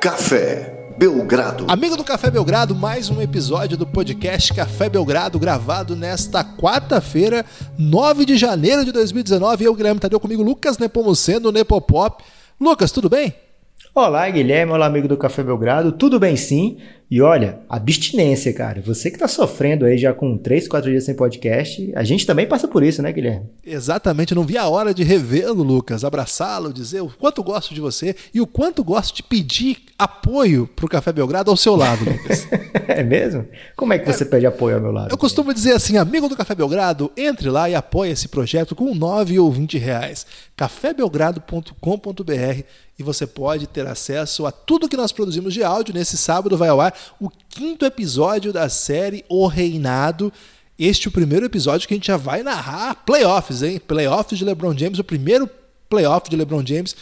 Café Belgrado. Amigo do Café Belgrado, mais um episódio do podcast Café Belgrado, gravado nesta quarta-feira, 9 de janeiro de 2019. Eu, Guilherme Tadeu, comigo, Lucas Nepomuceno, Nepopop. Lucas, tudo bem? Olá, Guilherme, olá, amigo do Café Belgrado. Tudo bem, sim? E olha, abstinência, cara. Você que tá sofrendo aí já com 3, 4 dias sem podcast, a gente também passa por isso, né, Guilherme? Exatamente, não vi a hora de revê-lo, Lucas, abraçá-lo, dizer o quanto gosto de você e o quanto gosto de pedir apoio pro Café Belgrado ao seu lado, Lucas. é mesmo? Como é que você é, pede apoio ao meu lado? Eu costumo dizer assim, amigo do Café Belgrado, entre lá e apoie esse projeto com 9 ou 20 reais. cafébelgrado.com.br e você pode ter acesso a tudo que nós produzimos de áudio. Nesse sábado vai ao ar o quinto episódio da série O Reinado. Este é o primeiro episódio que a gente já vai narrar playoffs, hein? Playoffs de LeBron James, o primeiro playoff de LeBron James.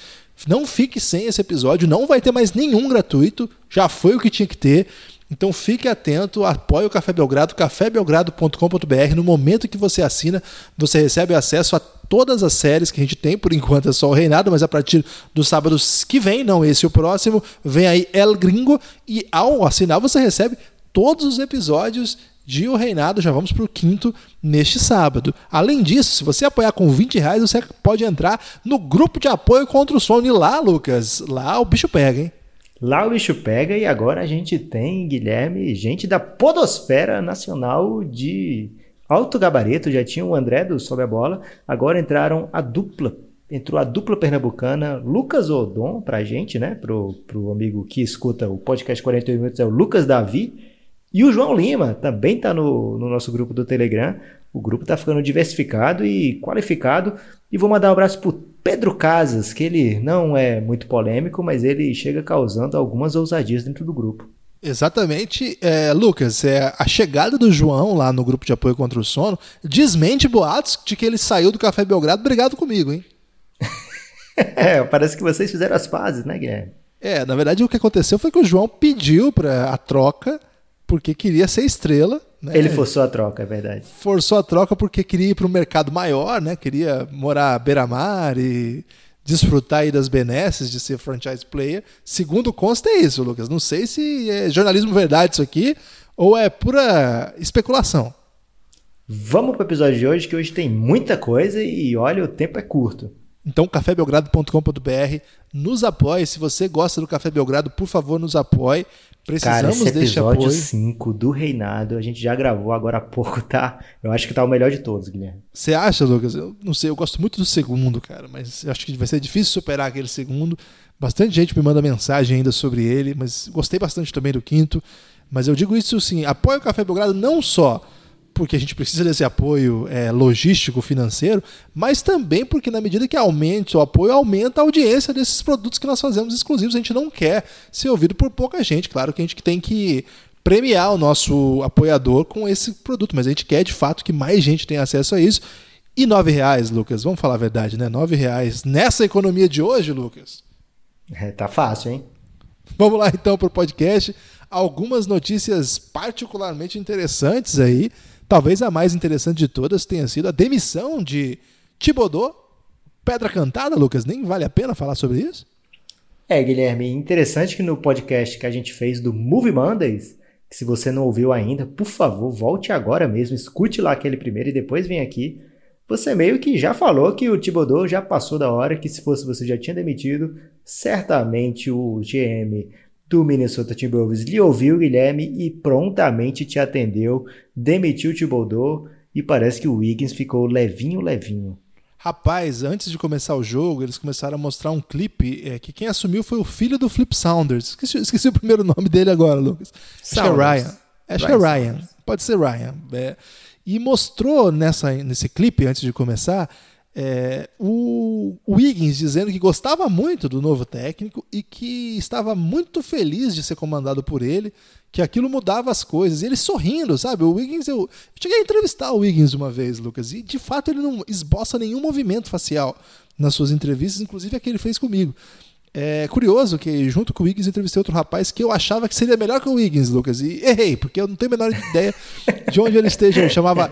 Não fique sem esse episódio, não vai ter mais nenhum gratuito, já foi o que tinha que ter. Então fique atento, apoie o Café Belgrado, cafébelgrado.com.br. No momento que você assina, você recebe acesso a todas as séries que a gente tem, por enquanto é só o Reinado, mas a partir dos sábados que vem, não esse o próximo, vem aí El Gringo e ao assinar você recebe todos os episódios de O Reinado, já vamos para o quinto neste sábado. Além disso, se você apoiar com 20 reais, você pode entrar no grupo de apoio contra o sono. Lá, Lucas, lá o bicho pega, hein? Lá o bicho pega e agora a gente tem, Guilherme, gente da Podosfera Nacional de alto gabarito, já tinha o André do Sobe a Bola, agora entraram a dupla, entrou a dupla pernambucana, Lucas Odon pra gente, né, pro, pro amigo que escuta o podcast 48 minutos, é o Lucas Davi, e o João Lima também tá no, no nosso grupo do Telegram, o grupo tá ficando diversificado e qualificado, e vou mandar um abraço pro Pedro Casas, que ele não é muito polêmico, mas ele chega causando algumas ousadias dentro do grupo. Exatamente, é, Lucas. É, a chegada do João lá no grupo de apoio contra o sono desmente boatos de que ele saiu do Café Belgrado brigado comigo, hein? é, parece que vocês fizeram as pazes, né, Guilherme? É, na verdade o que aconteceu foi que o João pediu para a troca porque queria ser estrela. Né? Ele forçou a troca, é verdade. Forçou a troca porque queria ir para um mercado maior, né? Queria morar à beira-mar e desfrutar aí das benesses de ser franchise player. Segundo consta é isso, Lucas. Não sei se é jornalismo verdade isso aqui ou é pura especulação. Vamos para o episódio de hoje, que hoje tem muita coisa e olha, o tempo é curto. Então, cafébelgrado.com.br, nos apoie. Se você gosta do Café Belgrado, por favor, nos apoie. Precisamos Cara, esse episódio 5 do Reinado, a gente já gravou agora há pouco, tá? Eu acho que tá o melhor de todos, Guilherme. Você acha, Lucas? Eu não sei, eu gosto muito do segundo, cara, mas acho que vai ser difícil superar aquele segundo. Bastante gente me manda mensagem ainda sobre ele, mas gostei bastante também do quinto. Mas eu digo isso sim, apoie o Café Belgrado não só porque a gente precisa desse apoio é, logístico, financeiro, mas também porque na medida que aumente o apoio, aumenta a audiência desses produtos que nós fazemos exclusivos. A gente não quer ser ouvido por pouca gente. Claro que a gente tem que premiar o nosso apoiador com esse produto, mas a gente quer de fato que mais gente tenha acesso a isso. E nove reais, Lucas, vamos falar a verdade, né? Nove reais nessa economia de hoje, Lucas. É, tá fácil, hein? Vamos lá então para o podcast. Algumas notícias particularmente interessantes aí. Talvez a mais interessante de todas tenha sido a demissão de Thibodeau. Pedra cantada, Lucas, nem vale a pena falar sobre isso? É, Guilherme, interessante que no podcast que a gente fez do Movie Mondays, que se você não ouviu ainda, por favor, volte agora mesmo, escute lá aquele primeiro e depois vem aqui. Você meio que já falou que o Thibodeau já passou da hora, que se fosse você já tinha demitido, certamente o GM do Minnesota Timberwolves lhe ouviu, Guilherme, e prontamente te atendeu, demitiu o Thibodeau e parece que o Wiggins ficou levinho, levinho. Rapaz, antes de começar o jogo, eles começaram a mostrar um clipe é, que quem assumiu foi o filho do Flip Saunders. Esqueci, esqueci o primeiro nome dele agora, Lucas. Acho que é Ryan. Acho que é Ryan. Pode ser Ryan. É. E mostrou nessa, nesse clipe, antes de começar, é, o Wiggins dizendo que gostava muito do novo técnico e que estava muito feliz de ser comandado por ele, que aquilo mudava as coisas. Ele sorrindo, sabe? O Wiggins, eu, eu cheguei a entrevistar o Wiggins uma vez, Lucas, e de fato ele não esboça nenhum movimento facial nas suas entrevistas, inclusive a que ele fez comigo. É curioso que, junto com o Wiggins, entrevistei outro rapaz que eu achava que seria melhor que o Wiggins, Lucas. E errei, porque eu não tenho a menor ideia de onde ele esteja, ele chamava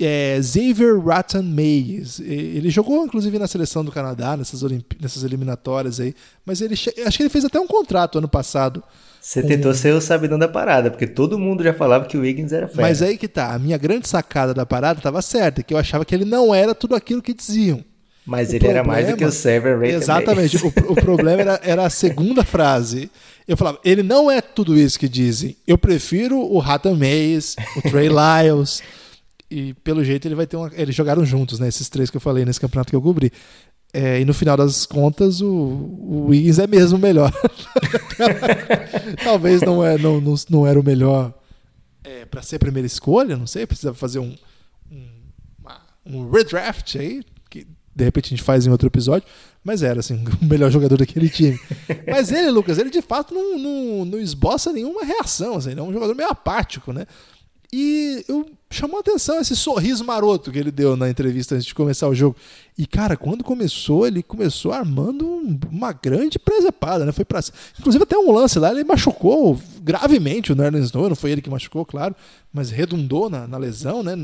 é, Xavier Rattan Mays. Ele jogou, inclusive, na seleção do Canadá, nessas, nessas eliminatórias aí. Mas ele acho que ele fez até um contrato ano passado. Você com... tentou ser o sabidão da parada, porque todo mundo já falava que o Wiggins era fera. Mas aí que tá, a minha grande sacada da parada estava certa, que eu achava que ele não era tudo aquilo que diziam. Mas o ele problema, era mais do que o Xavier Rattan Exatamente. O, o, problema era, era a segunda frase. Eu falava, ele não é tudo isso que dizem. Eu prefiro o Rattan Mays, o Trey Lyles e pelo jeito ele vai ter uma. Eles jogaram juntos, né? Esses três que eu falei nesse campeonato que eu cobri. É, e no final das contas, o, o Wiggins é mesmo o melhor. Talvez não, é, não, não, não era o melhor é, para ser a primeira escolha, não sei, precisa fazer um, um, uma, um redraft aí, de repente a gente faz em outro episódio, mas era assim, o melhor jogador daquele time. Mas ele, Lucas, ele de fato não, não, não esboça nenhuma reação, assim, ele é um jogador meio apático, né? E eu chamou a atenção esse sorriso maroto que ele deu na entrevista antes de começar o jogo. E cara, quando começou, ele começou armando uma grande presepada, né? Foi para inclusive até um lance lá, ele machucou gravemente o Nerlens Snow, não foi ele que machucou, claro, mas redundou na, na lesão, né?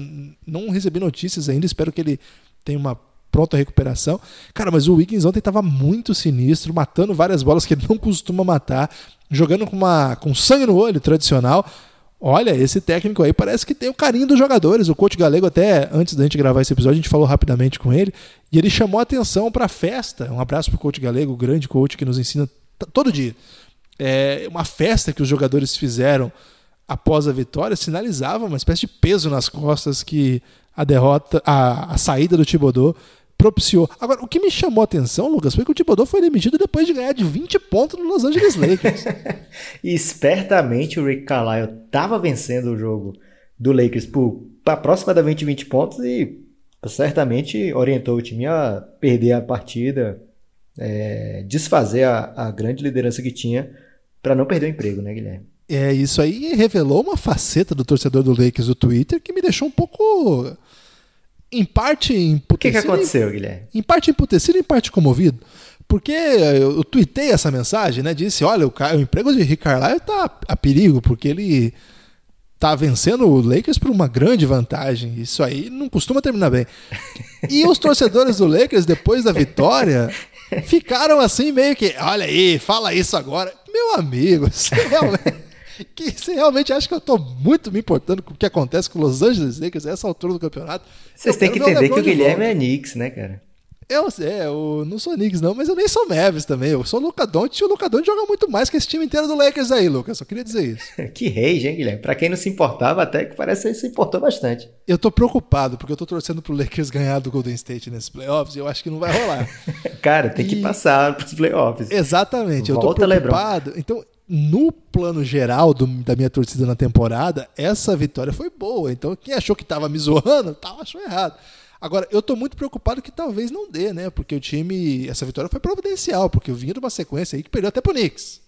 Não recebi notícias ainda, espero que ele tenha uma pronta recuperação. Cara, mas o Wiggins ontem estava muito sinistro, matando várias bolas que ele não costuma matar, jogando com uma com sangue no olho tradicional. Olha, esse técnico aí parece que tem o carinho dos jogadores. O coach Galego, até antes da gente gravar esse episódio, a gente falou rapidamente com ele e ele chamou a atenção para a festa. Um abraço para o coach Galego, o grande coach que nos ensina todo dia. É uma festa que os jogadores fizeram após a vitória sinalizava uma espécie de peso nas costas que a derrota, a, a saída do Thibodeau propiciou. Agora, o que me chamou a atenção, Lucas, foi que o Thibodeau foi demitido depois de ganhar de 20 pontos no Los Angeles Lakers. e espertamente o Rick Carlisle estava vencendo o jogo do Lakers por aproximadamente 20 pontos e certamente orientou o time a perder a partida, é, desfazer a, a grande liderança que tinha para não perder o emprego, né, Guilherme? É, isso aí revelou uma faceta do torcedor do Lakers do Twitter que me deixou um pouco em parte emputecido. O que, que aconteceu, Guilherme? Em parte emputecido, em parte comovido. Porque eu, eu tuitei essa mensagem, né? Disse: olha, o, o emprego de Rick Carlisle tá a perigo, porque ele tá vencendo o Lakers por uma grande vantagem. Isso aí não costuma terminar bem. E os torcedores do Lakers, depois da vitória, ficaram assim meio que: olha aí, fala isso agora. Meu amigo, você realmente que você realmente acha que eu estou muito me importando com o que acontece com os Los Angeles Lakers a essa altura do campeonato. Vocês têm que entender que o Guilherme é Knicks, né, cara? Eu, é, eu não sou Knicks não, mas eu nem sou Mavis também. Eu sou Luca Doncic e o Luca Doncic joga muito mais que esse time inteiro do Lakers aí, Lucas. Só queria dizer isso. que rei, hein, Guilherme? Pra quem não se importava, até que parece que se importou bastante. Eu tô preocupado, porque eu tô torcendo pro Lakers ganhar do Golden State nesses playoffs e eu acho que não vai rolar. Cara, tem e... que passar pros playoffs. Exatamente. Volta eu tô preocupado. Lebron. Então, no plano geral do, da minha torcida na temporada, essa vitória foi boa. Então, quem achou que estava me zoando, tava, achou errado. Agora, eu estou muito preocupado que talvez não dê, né? Porque o time. Essa vitória foi providencial, porque eu vinha de uma sequência aí que perdeu até pro Knicks.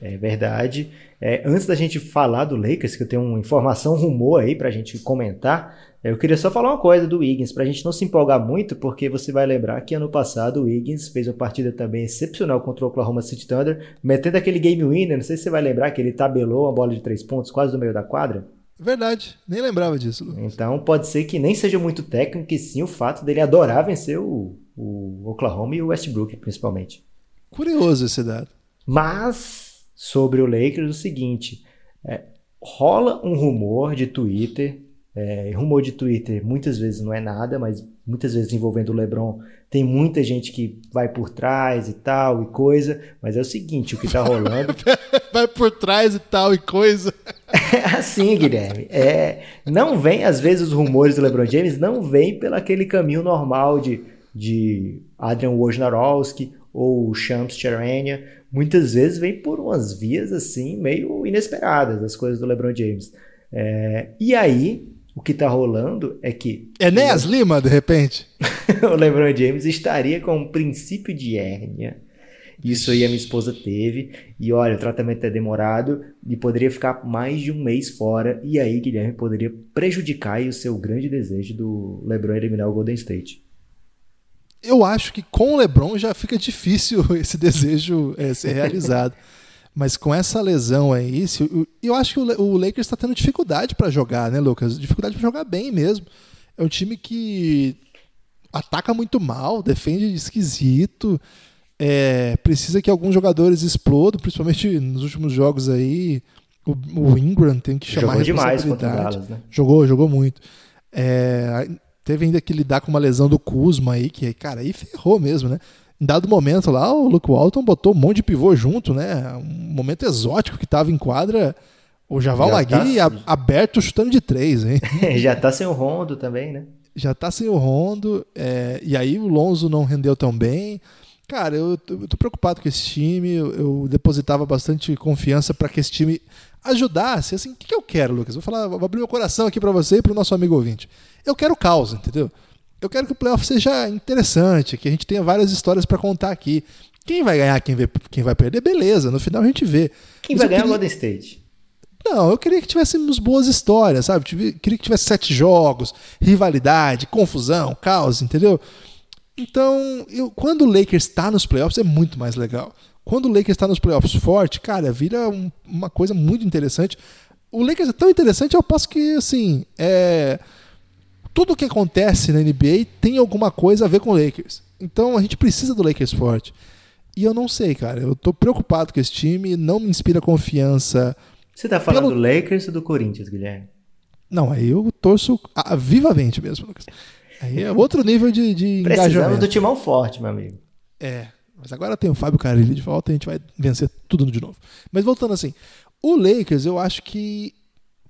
É verdade. É, antes da gente falar do Lakers, que eu tenho uma informação, um rumor aí pra gente comentar, eu queria só falar uma coisa do Wiggins, pra gente não se empolgar muito, porque você vai lembrar que ano passado o Wiggins fez uma partida também excepcional contra o Oklahoma City Thunder, metendo aquele game winner, não sei se você vai lembrar que ele tabelou uma bola de três pontos quase no meio da quadra. Verdade, nem lembrava disso. Lucas. Então pode ser que nem seja muito técnico, e sim o fato dele adorar vencer o, o Oklahoma e o Westbrook, principalmente. Curioso esse dado. Mas sobre o Lakers o seguinte: é, rola um rumor de Twitter. É, rumor de Twitter muitas vezes não é nada, mas muitas vezes envolvendo o LeBron tem muita gente que vai por trás e tal e coisa. Mas é o seguinte: o que tá rolando. vai por trás e tal e coisa. É assim, Guilherme. É, não vem, às vezes, os rumores do LeBron James não vem pelo aquele caminho normal de, de Adrian Wojnarowski ou Shams Charania muitas vezes vem por umas vias assim meio inesperadas as coisas do LeBron James. É, e aí, o que está rolando é que. Enéas o... Lima, de repente? o LeBron James estaria com um princípio de hérnia. Isso aí a minha esposa teve. E olha, o tratamento é demorado e poderia ficar mais de um mês fora. E aí, Guilherme, poderia prejudicar o seu grande desejo do LeBron eliminar o Golden State eu acho que com o LeBron já fica difícil esse desejo é, ser realizado. Mas com essa lesão aí, eu acho que o, Lakers está tendo dificuldade para jogar, né, Lucas? Dificuldade para jogar bem mesmo. É um time que ataca muito mal, defende esquisito. É, precisa que alguns jogadores explodam, principalmente nos últimos jogos aí. O, o Ingram tem que chamar Jogou demais responsabilidade. contra o Dallas, né? Jogou, jogou muito. É, teve ainda que lidar com uma lesão do Kuzma aí, que, cara, aí ferrou mesmo, né? Em dado momento lá, o Luke Walton botou um monte de pivô junto, né? Um momento exótico que tava em quadra. O Javal Magui tá- aberto chutando de três, hein? Já tá sem o Rondo também, né? já tá sem o Rondo, é, e aí o Lonzo não rendeu tão bem. Cara, eu, tô- eu tô preocupado com esse time, eu, eu depositava bastante confiança para que esse time ajudasse. Assim, o que, que eu quero, Lucas? Vou falar, vou abrir meu coração aqui para você e pro nosso amigo ouvinte. Eu quero caos, entendeu? Eu quero que o playoff seja interessante, que a gente tenha várias histórias para contar aqui. Quem vai ganhar, quem, vê- quem vai perder, beleza. No final a gente vê. Quem Mas vai eu ganhar é o queria- Golden State? não, eu queria que tivéssemos boas histórias, sabe? Tive- Queria que tivesse sete jogos, rivalidade, confusão, caos, entendeu? Então, eu- quando o Lakers está nos playoffs, é muito mais legal. Quando o Lakers está nos playoffs forte, cara, vira um- uma coisa muito interessante. O Lakers é tão interessante ao passo que, assim, é... tudo que acontece na NBA tem alguma coisa a ver com o Lakers. Então, a gente precisa do Lakers forte. E eu não sei, cara. Eu tô preocupado com esse time, não me inspira confiança. Você tá falando Pelo- do Lakers ou do Corinthians, Guilherme? Não, aí eu torço a- vivamente mesmo, Lucas. Aí é outro nível de, de Precisamos do timão forte, meu amigo. É, mas agora tem o Fábio Carilli de volta e a gente vai vencer tudo de novo. Mas voltando assim, o Lakers, eu acho que o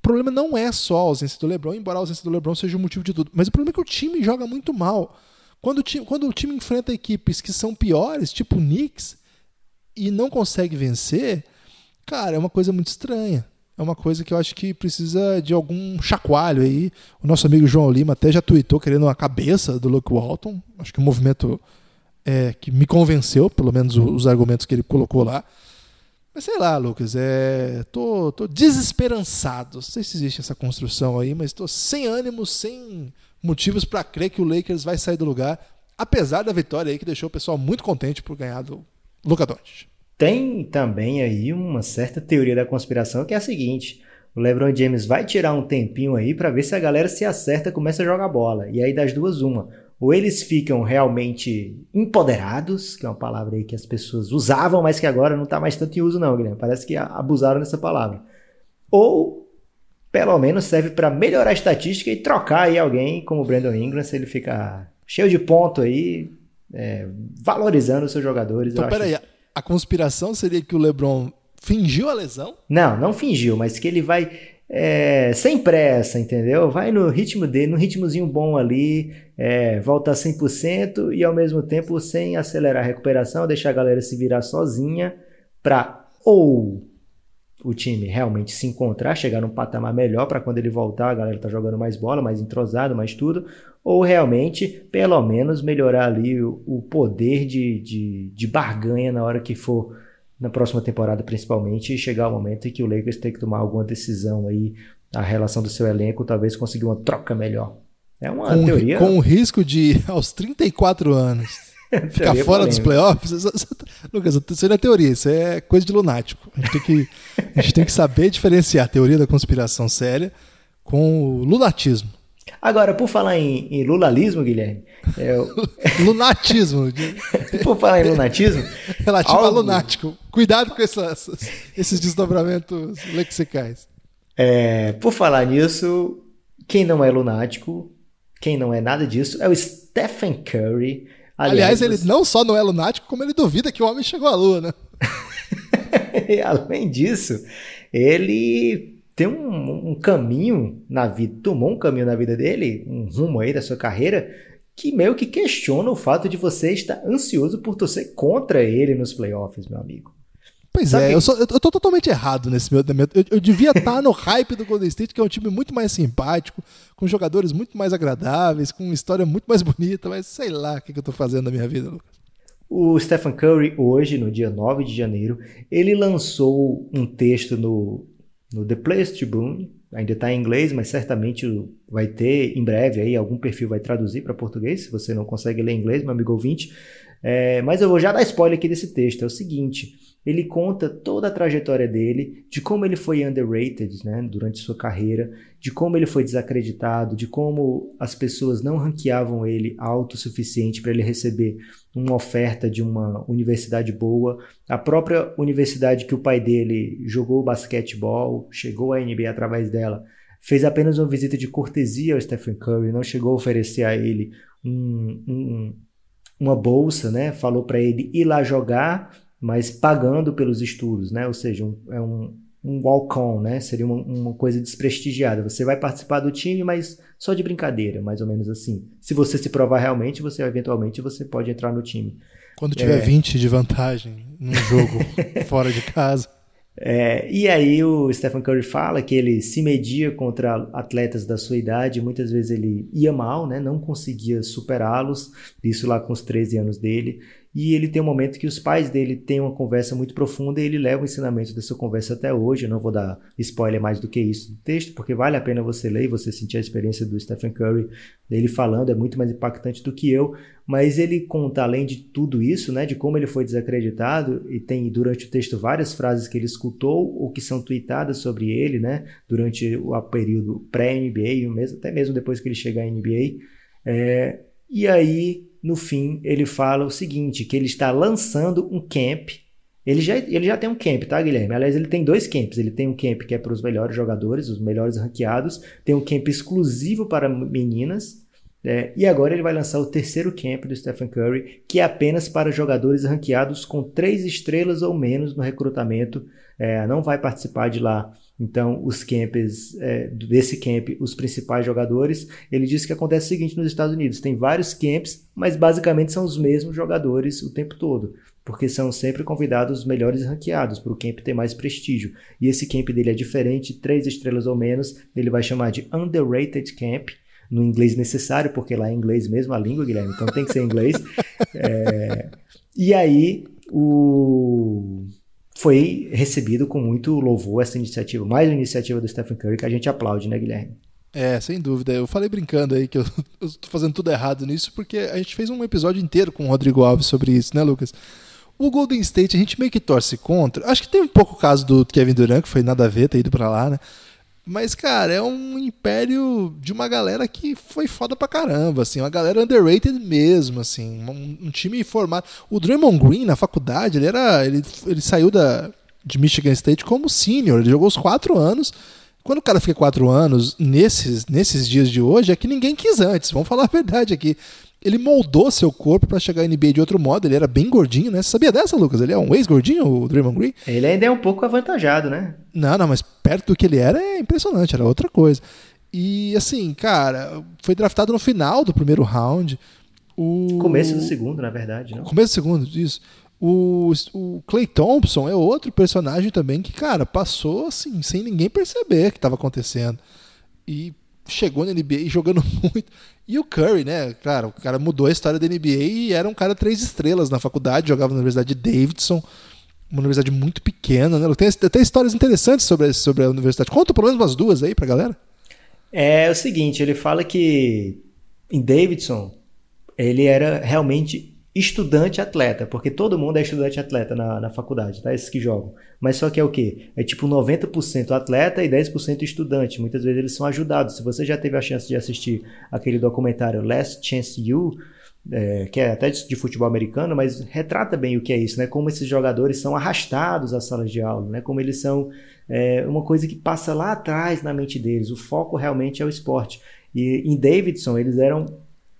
problema não é só a ausência do LeBron, embora a ausência do LeBron seja o motivo de tudo. Mas o problema é que o time joga muito mal. Quando o time, quando o time enfrenta equipes que são piores, tipo o Knicks, e não consegue vencer, cara, é uma coisa muito estranha. É uma coisa que eu acho que precisa de algum chacoalho aí. O nosso amigo João Lima até já tweetou querendo a cabeça do Luke Walton. Acho que é um movimento é, que me convenceu, pelo menos o- os argumentos que ele colocou lá. Mas sei lá, Lucas, é, tô, tô desesperançado. Não sei se existe essa construção aí, mas tô sem ânimo, sem motivos para crer que o Lakers vai sair do lugar, apesar da vitória aí que deixou o pessoal muito contente por ganhar do Luka Doncic. Tem também aí uma certa teoria da conspiração que é a seguinte: o LeBron James vai tirar um tempinho aí pra ver se a galera se acerta começa a jogar bola. E aí das duas uma, ou eles ficam realmente empoderados, que é uma palavra aí que as pessoas usavam, mas que agora não tá mais tanto em uso não, Guilherme. Parece que abusaram dessa palavra. Ou pelo menos serve pra melhorar a estatística e trocar aí alguém como o Brandon Ingram se ele ficar cheio de ponto aí, é, valorizando os seus jogadores. Então, acho peraí, a, a conspiração seria que o LeBron fingiu a lesão? Não, não fingiu, mas que ele vai é, sem pressa, entendeu? Vai no ritmo dele, no ritmozinho bom ali, é, volta a 100% e ao mesmo tempo sem acelerar a recuperação, deixar a galera se virar sozinha para ou o time realmente se encontrar, chegar num patamar melhor para quando ele voltar, a galera tá jogando mais bola, mais entrosado, mais tudo, ou realmente, pelo menos, melhorar ali o, o poder de, de, de barganha na hora que for na próxima temporada, principalmente, e chegar o momento em que o Lakers tem que tomar alguma decisão aí, a relação do seu elenco, talvez conseguir uma troca melhor. É uma com, teoria. com o risco de, aos 34 anos, ficar teoria fora dos playoffs. Isso- isso- Lucas, isso não é teoria, isso é coisa de lunático. A gente tem que, a gente tem que saber diferenciar a teoria da conspiração séria com o lunatismo. Agora, por falar em, em lulalismo, Guilherme, é, o- Lunatismo, por falar em lunatismo, relativo a Algo- lunático. Cuidado com essas- esses desdobramentos lexicais. É, por falar nisso, quem não é lunático, quem não é nada disso, é o Stephen Curry. Aliás, ele você- não só não é lunático, como ele duvida que o homem chegou à lua, né? além disso, ele tem um, um caminho na vida, tomou um caminho na vida dele, um rumo aí da sua carreira, que meio que questiona o fato de você estar ansioso por torcer contra ele nos playoffs, meu amigo. Pois Sabe é, que- eu, sou, eu, tô totalmente errado nesse meu. meu- Eu, eu devia estar no hype do Golden State, que é um time muito mais simpático, com jogadores muito mais agradáveis, com uma história muito mais bonita, mas sei lá o que, que eu tô fazendo na minha vida, Lucas. O Stephen Curry, hoje, no dia 9 de janeiro, ele lançou um texto no, no The Players Tribune, ainda está em inglês, mas certamente vai ter em breve aí, algum perfil vai traduzir para português, se você não consegue ler inglês, meu amigo ouvinte. É, mas eu vou já dar spoiler aqui desse texto, é o seguinte, ele conta toda a trajetória dele, de como ele foi underrated né, durante sua carreira, de como ele foi desacreditado, de como as pessoas não ranqueavam ele alto o suficiente para ele receber uma oferta de uma universidade boa. A própria universidade que o pai dele jogou basquetebol, chegou à NBA através dela, fez apenas uma visita de cortesia ao Stephen Curry, não chegou a oferecer a ele um, um, uma bolsa, né? Falou para ele ir lá jogar, mas pagando pelos estudos, né? Ou seja, um, é um, um walk-on, né? Seria uma, uma, coisa desprestigiada. Você vai participar do time, mas só de brincadeira, mais ou menos assim. Se você se provar realmente, você eventualmente você pode entrar no time. Quando tiver é... 20 de vantagem num jogo fora de casa. É, e aí o Stephen Curry fala que ele se media contra atletas da sua idade, muitas vezes ele ia mal, né, não conseguia superá-los, isso lá com os 13 anos dele, e ele tem um momento que os pais dele têm uma conversa muito profunda e ele leva o ensinamento dessa conversa até hoje. Eu não vou dar spoiler mais do que isso do texto, porque vale a pena você ler e você sentir a experiência do Stephen Curry dele falando, é muito mais impactante do que eu. Mas ele conta, além de tudo isso, né, de como ele foi desacreditado, e tem durante o texto várias frases que ele escutou ou que são tweetadas sobre ele, né, durante o período pré-NBA, até mesmo depois que ele chegar à NBA. É, e aí no fim, ele fala o seguinte, que ele está lançando um camp. Ele já, ele já tem um camp, tá, Guilherme? Aliás, ele tem dois camps. Ele tem um camp que é para os melhores jogadores, os melhores ranqueados. Tem um camp exclusivo para meninas. É, e agora ele vai lançar o terceiro camp do Stephen Curry, que é apenas para jogadores ranqueados com três estrelas ou menos no recrutamento. É, não vai participar de lá então, os camps, é, desse camp, os principais jogadores, ele disse que acontece o seguinte nos Estados Unidos: tem vários camps, mas basicamente são os mesmos jogadores o tempo todo, porque são sempre convidados os melhores ranqueados para o camp ter mais prestígio. E esse camp dele é diferente, três estrelas ou menos, ele vai chamar de Underrated Camp no inglês necessário, porque lá é inglês mesmo a língua, Guilherme, então tem que ser inglês. É, e aí, o foi recebido com muito louvor essa iniciativa, mais uma iniciativa do Stephen Curry que a gente aplaude, né, Guilherme? É, sem dúvida. Eu falei brincando aí que eu, eu tô fazendo tudo errado nisso, porque a gente fez um episódio inteiro com o Rodrigo Alves sobre isso, né, Lucas? O Golden State a gente meio que torce contra. Acho que tem um pouco o caso do Kevin Durant, que foi nada a ver ter ido para lá, né? Mas, cara, é um império de uma galera que foi foda pra caramba, assim, uma galera underrated mesmo, assim, um, um time formado. O Draymond Green na faculdade, ele era. Ele, ele saiu da, de Michigan State como senior, ele jogou os quatro anos. Quando o cara fica quatro anos, nesses, nesses dias de hoje, é que ninguém quis antes, vamos falar a verdade aqui ele moldou seu corpo para chegar à NBA de outro modo. Ele era bem gordinho, né? Você sabia dessa, Lucas? Ele é um ex-gordinho, o Draymond Green? Ele ainda é um pouco avantajado, né? Não, não, mas perto do que ele era é impressionante, era outra coisa. E assim, cara, foi draftado no final do primeiro round. O... Começo do segundo, na verdade, não? Começo do segundo, isso. O, o Clay Thompson é outro personagem também que, cara, passou assim, sem ninguém perceber o que estava acontecendo. E chegou na NBA jogando muito. E o Curry, né? Claro, o cara mudou a história da NBA e era um cara três estrelas na faculdade, jogava na Universidade de Davidson, uma universidade muito pequena, né? Tem até histórias interessantes sobre, sobre a universidade. Conta pelo menos umas duas aí pra galera. É o seguinte, ele fala que em Davidson ele era realmente estudante atleta, porque todo mundo é estudante atleta na, na faculdade, tá? Esses que jogam. Mas só que é o quê? É tipo 90% atleta e 10% estudante. Muitas vezes eles são ajudados. Se você já teve a chance de assistir aquele documentário Last Chance You, é, que é até de, de, futebol americano, mas retrata bem o que é isso, né? Como esses jogadores são arrastados às salas de aula, né? Como eles são é, uma coisa que passa lá atrás na mente deles. O foco realmente é o esporte. E em Davidson eles eram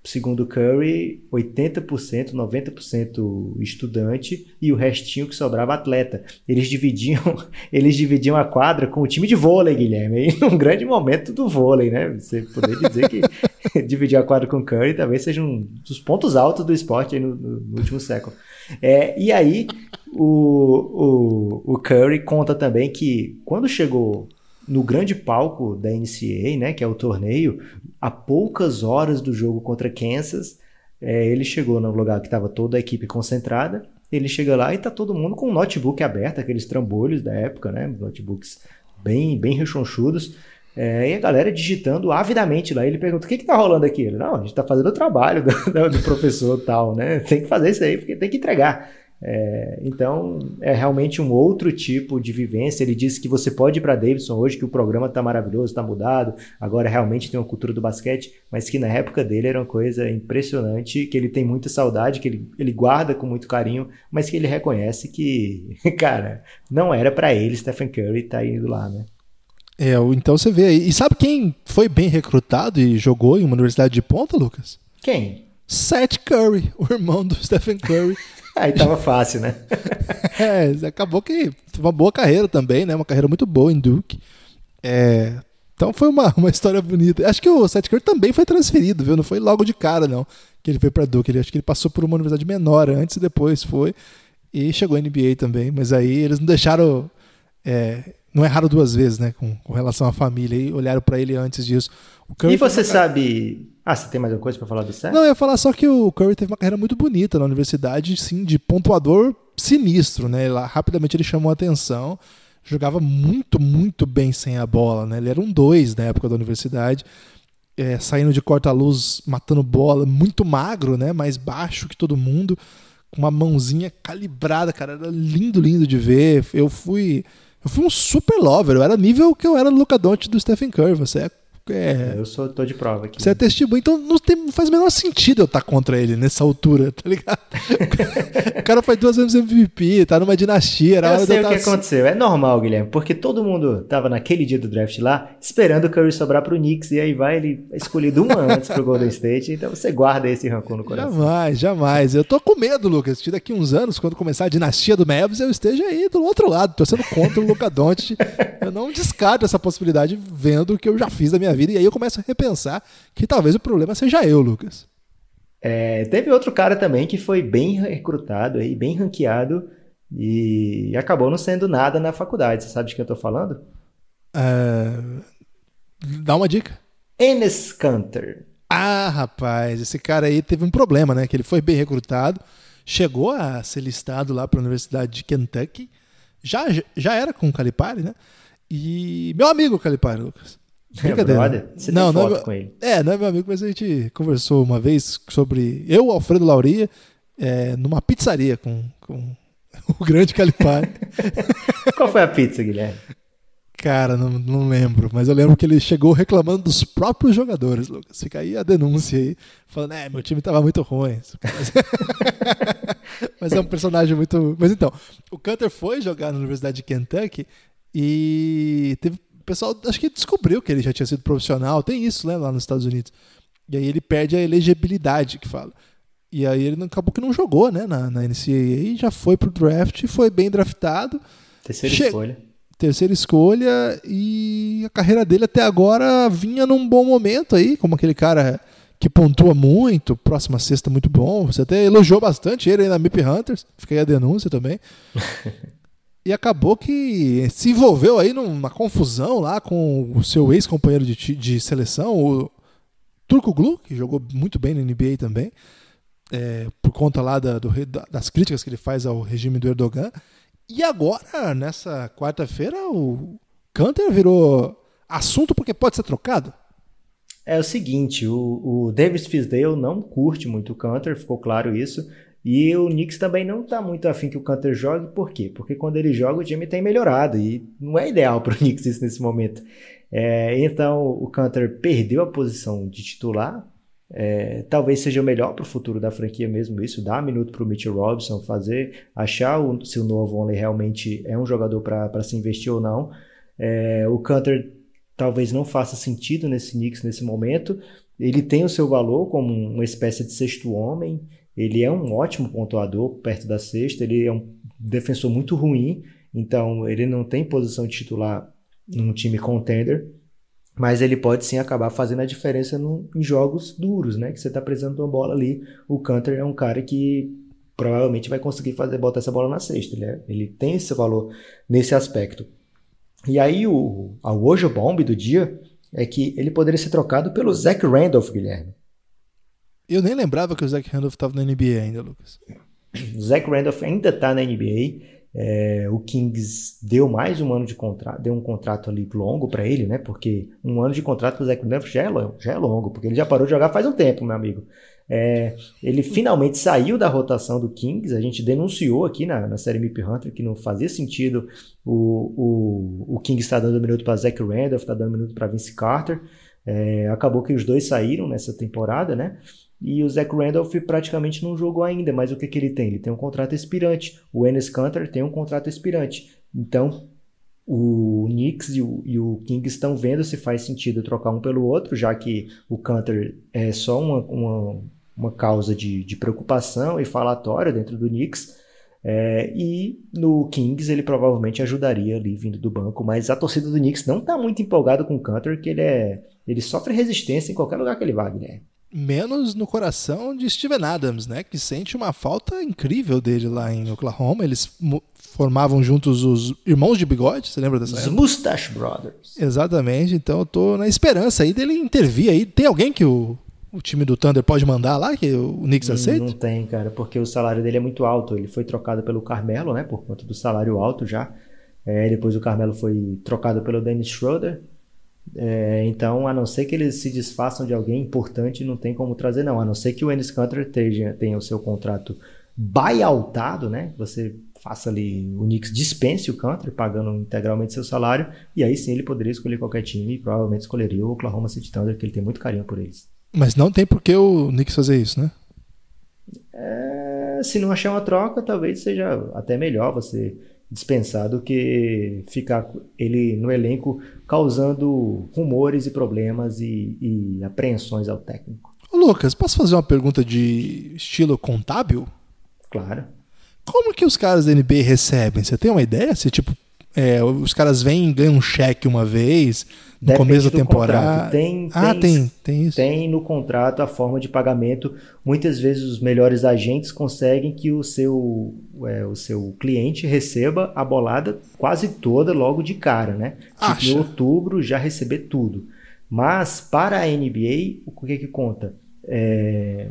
segundo Curry, 80%, 90% estudante e o restinho que sobrava atleta. Eles dividiam, eles dividiam a quadra com o time de vôlei, Guilherme, um grande momento do vôlei, né? Você poderia dizer que dividir a quadra com Curry talvez seja um dos pontos altos do esporte no, no, no, último século. É, e aí, o, o, o Curry conta também que quando chegou no grande palco da NCAA, né, que é o torneio, a poucas horas do jogo contra Kansas, é, ele chegou no lugar que estava toda a equipe concentrada. Ele chega lá e está todo mundo com o notebook aberto, aqueles trambolhos da época, né, notebooks bem, bem rechonchudos. É, e a galera digitando avidamente lá. Ele pergunta: o que está rolando aqui? Ele, não, a gente está fazendo o trabalho do, do professor tal, né? Tem que fazer isso aí, porque tem que entregar. É, então, é realmente um outro tipo de vivência. Ele disse que você pode ir para Davidson hoje, que o programa está maravilhoso, está mudado, agora realmente tem uma cultura do basquete, mas que na época dele era uma coisa impressionante, que ele tem muita saudade, que ele, ele guarda com muito carinho, mas que ele reconhece que, cara, não era para ele Stephen Curry estar tá indo lá, né? É, então você vê aí. E sabe quem foi bem recrutado e jogou em uma universidade de ponta, Lucas? Quem? Seth Curry, o irmão do Stephen Curry. Aí tava fácil, né? é, acabou que uma boa carreira também, né? Uma carreira muito boa em Duke. É, então foi uma, uma história bonita. Acho que o Seth Curry também foi transferido, viu? Não foi logo de cara, não, que ele foi para Duke. Ele, acho que ele passou por uma universidade menor antes e depois foi. E chegou à NBA também. Mas aí eles não deixaram. É, não erraram duas vezes, né? Com, com relação à família. E olharam para ele antes disso. e você sabe ah, você tem mais alguma coisa para falar do Seth? Não, eu ia falar só que o Curry teve uma carreira muito bonita na universidade, sim, de pontuador sinistro, né? Lá, rapidamente ele chamou a atenção, jogava muito, muito bem sem a bola, né? Ele era um dois na época da universidade, é, saindo de corta-luz, matando bola, muito magro, né? Mais baixo que todo mundo, com uma mãozinha calibrada, cara, era lindo, lindo de ver. Eu fui, eu fui um super lover, eu era nível que eu era no Luca Doncic do Stephen Curry, você é é, eu sou, tô de prova aqui. Você é testemunho, então não, tem, não faz o menor sentido eu estar contra ele nessa altura, tá ligado? o cara faz duas vezes MVP, tá numa dinastia. Era eu sei de o que aconteceu. É normal, Guilherme, porque todo mundo tava naquele dia do draft lá, esperando o Curry sobrar pro Knicks, e aí vai ele é escolhido um ano antes pro Golden State, então você guarda esse rancor no coração. Jamais, jamais. Eu tô com medo, Lucas, que daqui uns anos, quando começar a dinastia do Mavis, eu esteja aí do outro lado, torcendo contra o Luca Doncic. Eu não descarto essa possibilidade vendo o que eu já fiz da minha vida, e aí eu começo a repensar que talvez o problema seja eu, Lucas. É, teve outro cara também que foi bem recrutado, aí, bem ranqueado e acabou não sendo nada na faculdade. Você sabe de quem eu tô falando? Uh, dá uma dica. Enes Kanter. Ah, rapaz, esse cara aí teve um problema, né? Que ele foi bem recrutado, chegou a ser listado lá para a Universidade de Kentucky, já, já era com o Calipari, né? E meu amigo Calipari, Lucas. Brincadeira. É Você não, tem não é, com ele. É, não é meu amigo, mas a gente conversou uma vez sobre eu, Alfredo Lauria, é, numa pizzaria com, com o grande Calipari. Qual foi a pizza, Guilherme? Cara, não, não lembro, mas eu lembro que ele chegou reclamando dos próprios jogadores, Lucas. Fica aí a denúncia aí, falando, é, meu time tava muito ruim. mas é um personagem muito. Mas então, o Cutter foi jogar na Universidade de Kentucky e teve pessoal acho que descobriu que ele já tinha sido profissional, tem isso né, lá nos Estados Unidos. E aí ele perde a elegibilidade que fala. E aí ele acabou que não jogou né, na, na NCAA, já foi pro draft, foi bem draftado. Terceira che... escolha. Terceira escolha e a carreira dele até agora vinha num bom momento aí, como aquele cara que pontua muito, próxima sexta muito bom. Você até elogiou bastante ele aí na MIP Hunters, fica aí a denúncia também. e acabou que se envolveu aí numa confusão lá com o seu ex-companheiro de, de seleção, o Turco Glu, que jogou muito bem na NBA também, é, por conta lá da, do, das críticas que ele faz ao regime do Erdogan. E agora, nessa quarta-feira, o Canter virou assunto porque pode ser trocado? É o seguinte, o, o Davis Fisdale não curte muito o Canter, ficou claro isso. E o Knicks também não está muito afim que o Cantor jogue, por quê? Porque quando ele joga o time tem melhorado e não é ideal para o Knicks isso nesse momento. É, então o Cantor perdeu a posição de titular, é, talvez seja melhor para o futuro da franquia mesmo isso, dar minuto para o Mitchell Robinson fazer, achar o, se o novo Only realmente é um jogador para se investir ou não. É, o Cantor talvez não faça sentido nesse Knicks nesse momento. Ele tem o seu valor como uma espécie de sexto homem, ele é um ótimo pontuador perto da sexta, ele é um defensor muito ruim, então ele não tem posição de titular num time contender, mas ele pode sim acabar fazendo a diferença no, em jogos duros, né? Que você está precisando de uma bola ali. O Canter é um cara que provavelmente vai conseguir fazer botar essa bola na cesta. Ele, é, ele tem esse valor nesse aspecto. E aí o a Wojo Bomb do dia é que ele poderia ser trocado pelo Zach Randolph, Guilherme. Eu nem lembrava que o Zach Randolph estava na NBA ainda, Lucas. O Zach Randolph ainda está na NBA É, o Kings deu mais um ano de contrato, deu um contrato ali longo para ele, né? Porque um ano de contrato com o Zach Randolph já é, já é longo, porque ele já parou de jogar faz um tempo, meu amigo. É, ele finalmente saiu da rotação do Kings. A gente denunciou aqui na, na série Mip Hunter que não fazia sentido o, o, o Kings estar tá dando minuto para Zach Randolph, está dando minuto para Vince Carter. É, acabou que os dois saíram nessa temporada, né? E o Zach Randolph praticamente não jogou ainda, mas o que, que ele tem? Ele tem um contrato expirante. O Enes Kanter tem um contrato expirante. Então, o Knicks e o, e o Kings estão vendo se faz sentido trocar um pelo outro, já que o Kanter é só uma, uma, uma causa de, de preocupação e falatório dentro do Knicks. É, e no Kings ele provavelmente ajudaria ali vindo do banco, mas a torcida do Knicks não está muito empolgada com o Cantor, que ele é ele sofre resistência em qualquer lugar que ele vá, Guilherme. Menos no coração de Steven Adams, né? Que sente uma falta incrível dele lá em Oklahoma. Eles formavam juntos os irmãos de bigode, você lembra dessa Os Mustache Brothers. Exatamente, então eu tô na esperança aí dele intervir aí. Tem alguém que o o time do Thunder pode mandar lá, que o Knicks aceita? Não tem, cara, porque o salário dele é muito alto. Ele foi trocado pelo Carmelo, né, por conta do salário alto já. É, depois o Carmelo foi trocado pelo Dennis Schroeder. É, então, a não ser que eles se desfaçam de alguém importante, não tem como trazer, não. A não ser que o Ennis Cantor tenha, tenha o seu contrato buyoutado, né? Você faça ali, o Knicks dispense o Cantor, pagando integralmente seu salário, e aí sim ele poderia escolher qualquer time e provavelmente escolheria o Oklahoma City Thunder, que ele tem muito carinho por eles. Mas não tem por que o Knicks fazer isso, né? É, se não achar uma troca, talvez seja até melhor você dispensar do que ficar ele no elenco causando rumores e problemas e, e apreensões ao técnico. Ô Lucas, posso fazer uma pergunta de estilo contábil? Claro. Como que os caras da NBA recebem? Você tem uma ideia? Se tipo é, os caras vêm e ganham um cheque uma vez no Depende começo da temporada. Tem, ah, tem, tem, isso. Tem no contrato a forma de pagamento. Muitas vezes os melhores agentes conseguem que o seu, é, o seu cliente receba a bolada quase toda logo de cara, né? Tipo, em outubro já receber tudo. Mas para a NBA, o que que conta? É,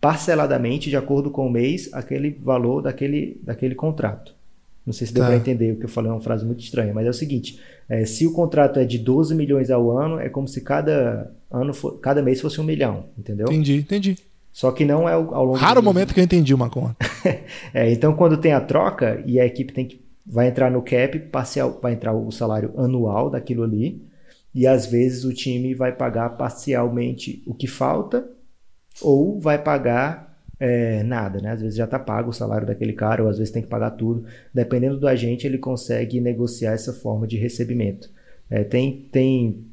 parceladamente, de acordo com o mês, aquele valor daquele, daquele contrato. Não sei se deu tá. para entender o que eu falei, é uma frase muito estranha, mas é o seguinte: é, se o contrato é de 12 milhões ao ano, é como se cada ano, for, cada mês fosse um milhão, entendeu? Entendi, entendi. Só que não é ao longo Raro momento que eu entendi uma conta. é, então, quando tem a troca e a equipe tem que vai entrar no cap parcial, vai entrar o salário anual daquilo ali, e às vezes o time vai pagar parcialmente o que falta ou vai pagar é, nada, né? Às vezes já está pago o salário daquele cara, ou às vezes tem que pagar tudo. Dependendo do agente, ele consegue negociar essa forma de recebimento. É, tem, tem,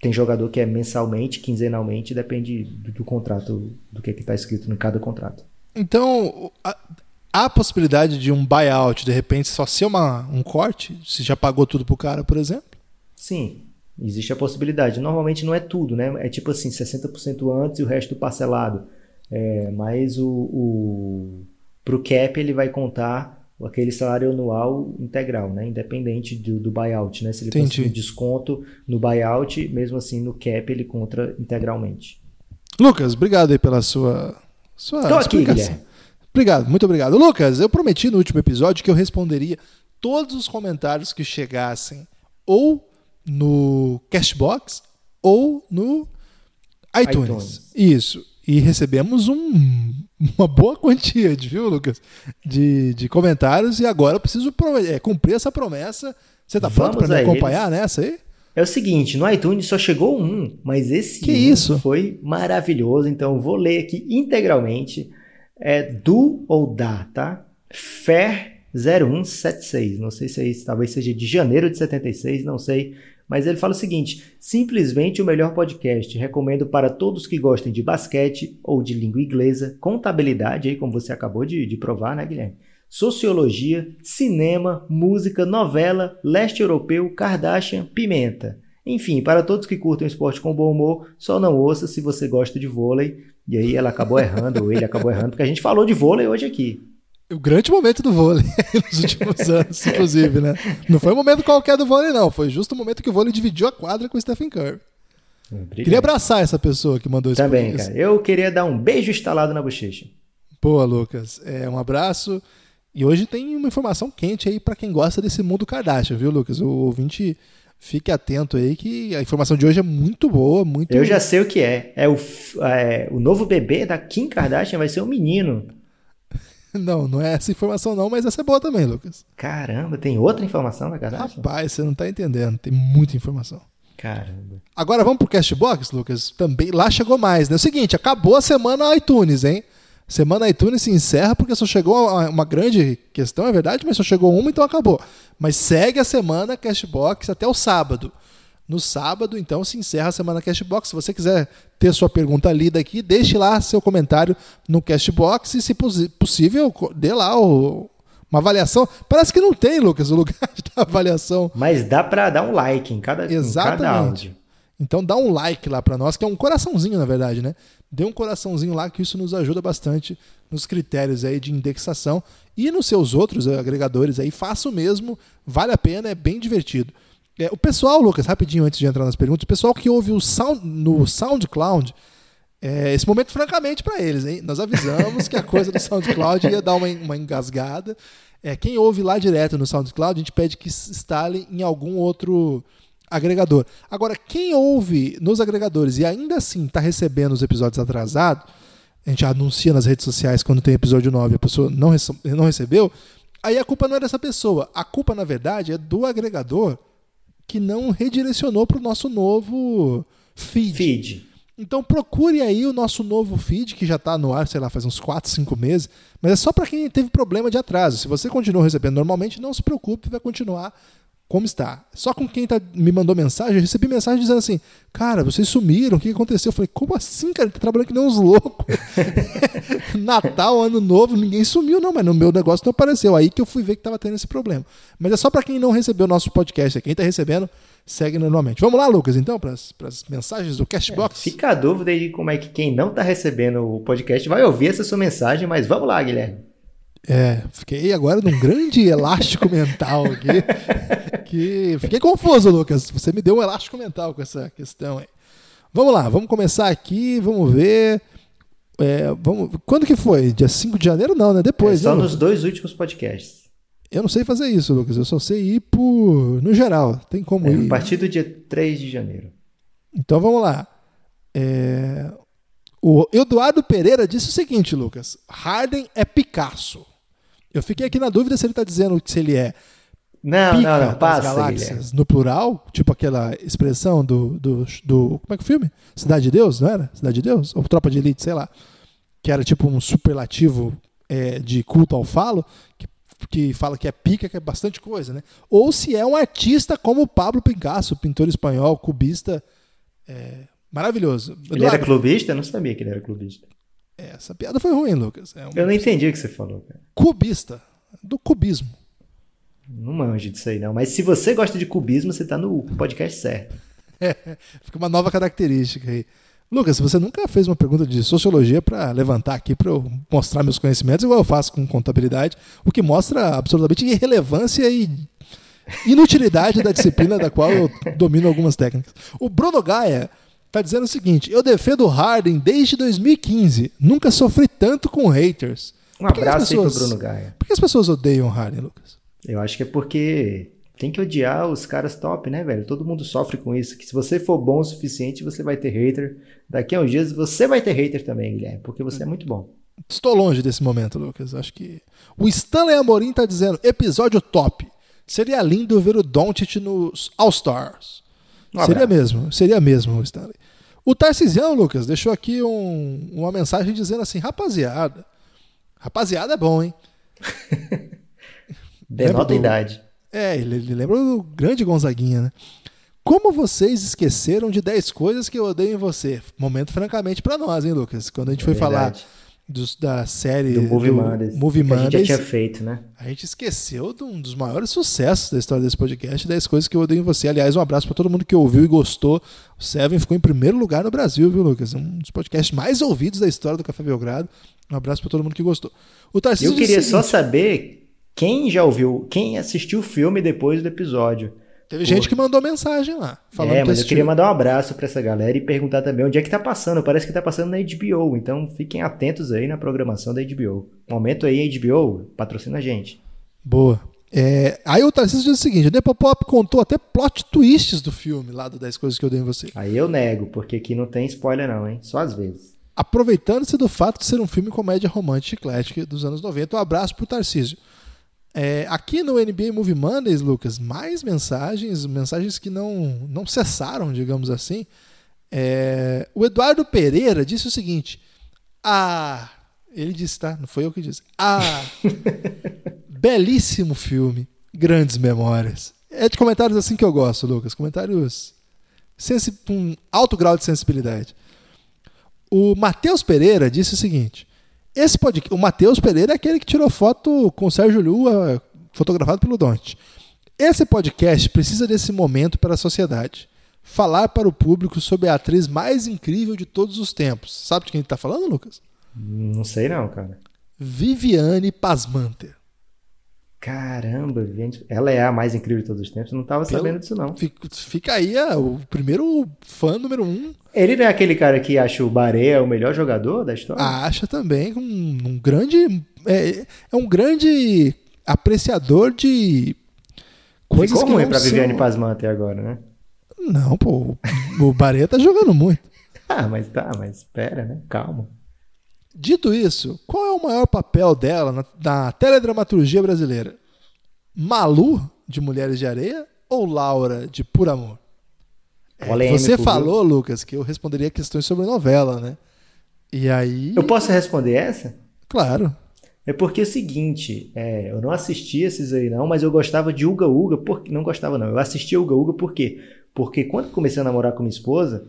tem jogador que é mensalmente, quinzenalmente, depende do, do contrato, do que está escrito em cada contrato. Então, há a possibilidade de um buyout, de repente, só ser uma, um corte? Se já pagou tudo pro cara, por exemplo? Sim, existe a possibilidade. Normalmente não é tudo, né? É tipo assim, 60% antes e o resto parcelado. É, mas o, o para o cap ele vai contar aquele salário anual integral, né? independente do, do buyout. Né? Se ele Entendi. conseguir desconto no buyout, mesmo assim no cap ele conta integralmente. Lucas, obrigado aí pela sua, sua Tô explicação. Aqui, obrigado, muito obrigado. Lucas, eu prometi no último episódio que eu responderia todos os comentários que chegassem ou no Cashbox ou no iTunes. iTunes. Isso e recebemos um, uma boa quantia, viu, Lucas? De, de comentários e agora eu preciso é, cumprir essa promessa. Você está pronto para me acompanhar eles. nessa aí? É o seguinte, no iTunes só chegou um, mas esse que isso? foi maravilhoso, então eu vou ler aqui integralmente. É do ou da, tá? Fer 0176. Não sei se é isso, talvez seja de janeiro de 76, não sei. Mas ele fala o seguinte: simplesmente o melhor podcast. Recomendo para todos que gostem de basquete ou de língua inglesa, contabilidade, aí, como você acabou de, de provar, né, Guilherme? Sociologia, cinema, música, novela, leste europeu, Kardashian, pimenta. Enfim, para todos que curtem esporte com bom humor, só não ouça se você gosta de vôlei. E aí ela acabou errando, ou ele acabou errando, porque a gente falou de vôlei hoje aqui. O grande momento do vôlei nos últimos anos, inclusive, né? Não foi um momento qualquer do vôlei, não. Foi justo o momento que o vôlei dividiu a quadra com o Stephen Curry. Obrigado. Queria abraçar essa pessoa que mandou isso Também, cara. Eu queria dar um beijo instalado na bochecha. Boa, Lucas. É, um abraço. E hoje tem uma informação quente aí para quem gosta desse mundo Kardashian, viu, Lucas? O ouvinte fique atento aí que a informação de hoje é muito boa, muito Eu já sei o que é. É o, é, o novo bebê da Kim Kardashian vai ser um menino. Não, não é essa informação não, mas essa é boa também, Lucas. Caramba, tem outra informação da Kardashian? Rapaz, você não tá entendendo, tem muita informação. Caramba. Agora vamos pro Castbox, Lucas? Também lá chegou mais, né? É o seguinte, acabou a semana iTunes, hein? Semana iTunes se encerra porque só chegou uma, grande questão, é verdade, mas só chegou uma, então acabou. Mas segue a semana Cashbox até o sábado. No sábado, então, se encerra a semana Cashbox. Se você quiser ter sua pergunta lida aqui, deixe lá seu comentário no Cashbox e, se possível, dê lá o, uma avaliação. Parece que não tem, Lucas, o lugar de dar avaliação. Mas dá para dar um like em cada, Exatamente. Em cada áudio. Então dá um like lá para nós, que é um coraçãozinho, na verdade, né? Dê um coraçãozinho lá, que isso nos ajuda bastante nos critérios aí de indexação. E nos seus outros agregadores aí, faça o mesmo, vale a pena, é bem divertido. É, o pessoal, Lucas, rapidinho antes de entrar nas perguntas, o pessoal que ouve o sound, no SoundCloud, é, esse momento, francamente, para eles, hein? Nós avisamos que a coisa do SoundCloud ia dar uma, uma engasgada. É, quem ouve lá direto no SoundCloud, a gente pede que instale em algum outro agregador. Agora, quem ouve nos agregadores e ainda assim está recebendo os episódios atrasados, a gente anuncia nas redes sociais quando tem episódio 9 a pessoa não, não recebeu, aí a culpa não é dessa pessoa. A culpa, na verdade, é do agregador que não redirecionou para o nosso novo feed. Feed. Então procure aí o nosso novo feed, que já está no ar, sei lá, faz uns 4, 5 meses, mas é só para quem teve problema de atraso. Se você continua recebendo normalmente, não se preocupe, vai continuar como está. Só com quem tá, me mandou mensagem, eu recebi mensagem dizendo assim: Cara, vocês sumiram, o que aconteceu? Eu falei: Como assim, cara? Tá trabalhando que nem uns loucos. Natal, Ano Novo, ninguém sumiu, não, mas no meu negócio não apareceu. Aí que eu fui ver que tava tendo esse problema. Mas é só para quem não recebeu o nosso podcast. Quem tá recebendo, segue normalmente. Vamos lá, Lucas, então, para as mensagens do Cashbox. É, fica a dúvida de como é que quem não tá recebendo o podcast vai ouvir essa sua mensagem, mas vamos lá, Guilherme. É, fiquei agora num grande elástico mental aqui. Que fiquei confuso, Lucas. Você me deu um elástico mental com essa questão aí. Vamos lá, vamos começar aqui, vamos ver. É, vamos, quando que foi? Dia 5 de janeiro? Não, né? Depois. É só né, nos dois últimos podcasts. Eu não sei fazer isso, Lucas. Eu só sei ir por. no geral. Tem como é, ir. A partir do dia 3 de janeiro. Então vamos lá. É... O Eduardo Pereira disse o seguinte, Lucas: Harden é Picasso. Eu fiquei aqui na dúvida se ele está dizendo se ele é não, pica não, não, passa, das galáxias no plural, tipo aquela expressão do, do, do. Como é que é o filme? Cidade de Deus, não era? Cidade de Deus? Ou Tropa de Elite, sei lá. Que era tipo um superlativo é, de culto ao falo, que, que fala que é pica, que é bastante coisa, né? Ou se é um artista como o Pablo Picasso, pintor espanhol, cubista. É, maravilhoso. Ele era clubista? Eu não sabia que ele era clubista. Essa piada foi ruim, Lucas. É um... Eu não entendi o que você falou. Cara. Cubista. Do cubismo. Não manjo disso aí, não. Mas se você gosta de cubismo, você está no podcast certo. É, fica uma nova característica aí. Lucas, você nunca fez uma pergunta de sociologia para levantar aqui para eu mostrar meus conhecimentos, igual eu faço com contabilidade, o que mostra absolutamente irrelevância e inutilidade da disciplina da qual eu domino algumas técnicas. O Bruno Gaia Tá dizendo o seguinte: eu defendo o Harden desde 2015. Nunca sofri tanto com haters. Um abraço pessoas, aí pro Bruno Gaia. Por que as pessoas odeiam o Harden, Lucas? Eu acho que é porque tem que odiar os caras top, né, velho? Todo mundo sofre com isso. Que se você for bom o suficiente, você vai ter hater. Daqui a uns dias você vai ter hater também, Guilherme, porque você é muito bom. Estou longe desse momento, Lucas. Acho que. O Stanley Amorim tá dizendo: episódio top. Seria lindo ver o Doncic nos All-Stars. Um seria mesmo, seria mesmo, Stanley. O Tarcisião, Lucas, deixou aqui um, uma mensagem dizendo assim: rapaziada. Rapaziada é bom, hein? Denota idade. É, ele, ele lembra do grande Gonzaguinha, né? Como vocês esqueceram de 10 coisas que eu odeio em você? Momento, francamente, para nós, hein, Lucas? Quando a gente é foi verdade. falar dos, da série do Movie Mondays, Movie Mondays, a gente já tinha feito, né? A gente esqueceu de um dos maiores sucessos da história desse podcast, 10 coisas que eu odeio em você. Aliás, um abraço para todo mundo que ouviu e gostou. O Seven ficou em primeiro lugar no Brasil, viu, Lucas? Um dos podcasts mais ouvidos da história do Café Belgrado. Um abraço para todo mundo que gostou. O Tarcísio eu queria só saber quem já ouviu, quem assistiu o filme depois do episódio. Teve gente que mandou mensagem lá. Falando é, mas eu queria mandar um abraço pra essa galera e perguntar também onde é que tá passando. Parece que tá passando na HBO, então fiquem atentos aí na programação da HBO. Momento aí, HBO, patrocina a gente. Boa. É, aí o Tarcísio diz o seguinte: o Nepopop contou até plot twists do filme, lá do 10 Coisas que eu dei em você. Aí eu nego, porque aqui não tem spoiler não, hein? Só às vezes. Aproveitando-se do fato de ser um filme comédia romântica eclética dos anos 90, um abraço pro Tarcísio. É, aqui no NBA Movie Mondays, Lucas, mais mensagens, mensagens que não, não cessaram, digamos assim. É, o Eduardo Pereira disse o seguinte: Ah, ele disse, tá? Não foi eu que disse. Ah, belíssimo filme, grandes memórias. É de comentários assim que eu gosto, Lucas. Comentários com alto grau de sensibilidade. O Matheus Pereira disse o seguinte: esse podcast, o Matheus Pereira é aquele que tirou foto com o Sérgio Lua, fotografado pelo Dante. Esse podcast precisa desse momento para a sociedade. Falar para o público sobre a atriz mais incrível de todos os tempos. Sabe de quem ele está falando, Lucas? Não sei não, cara. Viviane Pasmanter. Caramba, gente. Ela é a mais incrível de todos os tempos. Eu não tava Pelo- sabendo disso, não. Fica, fica aí ah, o primeiro fã número um. Ele não é aquele cara que acha o Barea o melhor jogador da história? Acha também um, um grande. É, é um grande apreciador de coisas Ficou que ruim não pra são- Viviane Pasman até agora, né? Não, pô. O Bahia tá jogando muito. Ah, mas tá, mas espera, né? Calma. Dito isso, qual é o maior papel dela na, na teledramaturgia brasileira? Malu, de Mulheres de Areia, ou Laura, de Por Amor? É, Polêmico, você viu? falou, Lucas, que eu responderia questões sobre novela, né? E aí. Eu posso responder essa? Claro. É porque é o seguinte, é, eu não assisti esses aí não, mas eu gostava de Uga Uga, por... não gostava não, eu assistia Uga Uga por quê? Porque quando comecei a namorar com minha esposa,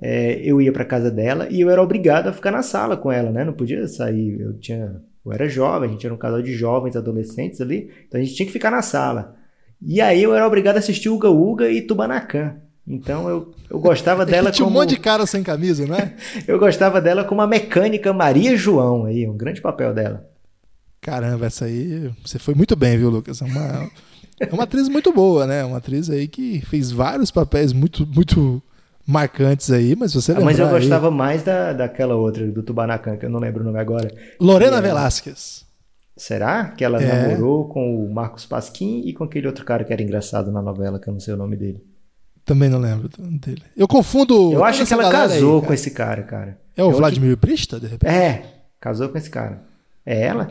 é, eu ia pra casa dela e eu era obrigado a ficar na sala com ela, né? Não podia sair, eu tinha, eu era jovem, a gente era um casal de jovens, adolescentes ali, então a gente tinha que ficar na sala. E aí eu era obrigado a assistir Uga Uga e Tubanacan. Então eu, eu gostava dela Tinha um como monte de cara sem camisa, não é? eu gostava dela como a mecânica Maria João aí, um grande papel dela. Caramba, essa aí você foi muito bem, viu, Lucas? É uma, é uma atriz muito boa, né? Uma atriz aí que fez vários papéis muito, muito marcantes aí, mas você Ah, mas eu aí- gostava mais da, daquela outra, do Tubanacan, que eu não lembro o nome agora. Lorena É. Velasquez. Será que ela É. namorou com o Marcos Pasquim e com aquele outro cara que era engraçado na novela, que eu não sei o nome dele? Também não lembro dele. Eu confundo. Eu acho que ela aí, casou cara. com esse cara, cara. É o Eu Vladimir Brista, de repente? É, casou com esse cara. É ela?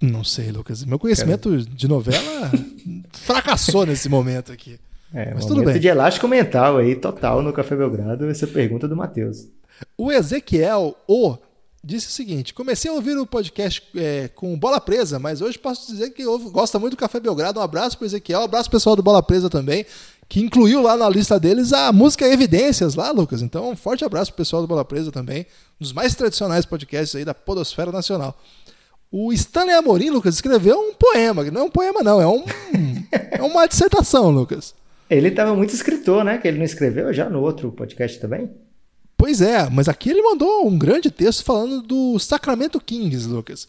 Não sei, Lucas. Meu conhecimento de novela fracassou nesse momento aqui. É, Mas tudo bem. de elástico mental aí, total, no Café Belgrado, essa pergunta do Matheus. O Ezequiel O disse o seguinte: comecei a ouvir o podcast é, com Bola Presa, mas hoje posso dizer que eu gosto muito do Café Belgrado. Um abraço pro Ezequiel, um abraço pro pessoal do Bola Presa também, que incluiu lá na lista deles a música Evidências lá, Lucas. Então, um forte abraço pro pessoal do Bola Presa também, um dos mais tradicionais podcasts aí da Podosfera Nacional. O Stanley Amorim, Lucas, escreveu um poema, não é um poema, não, é, um, é uma dissertação, Lucas. Ele estava muito escritor, né? Que ele não escreveu já no outro podcast também? Pois é, mas aqui ele mandou um grande texto falando do Sacramento Kings, Lucas.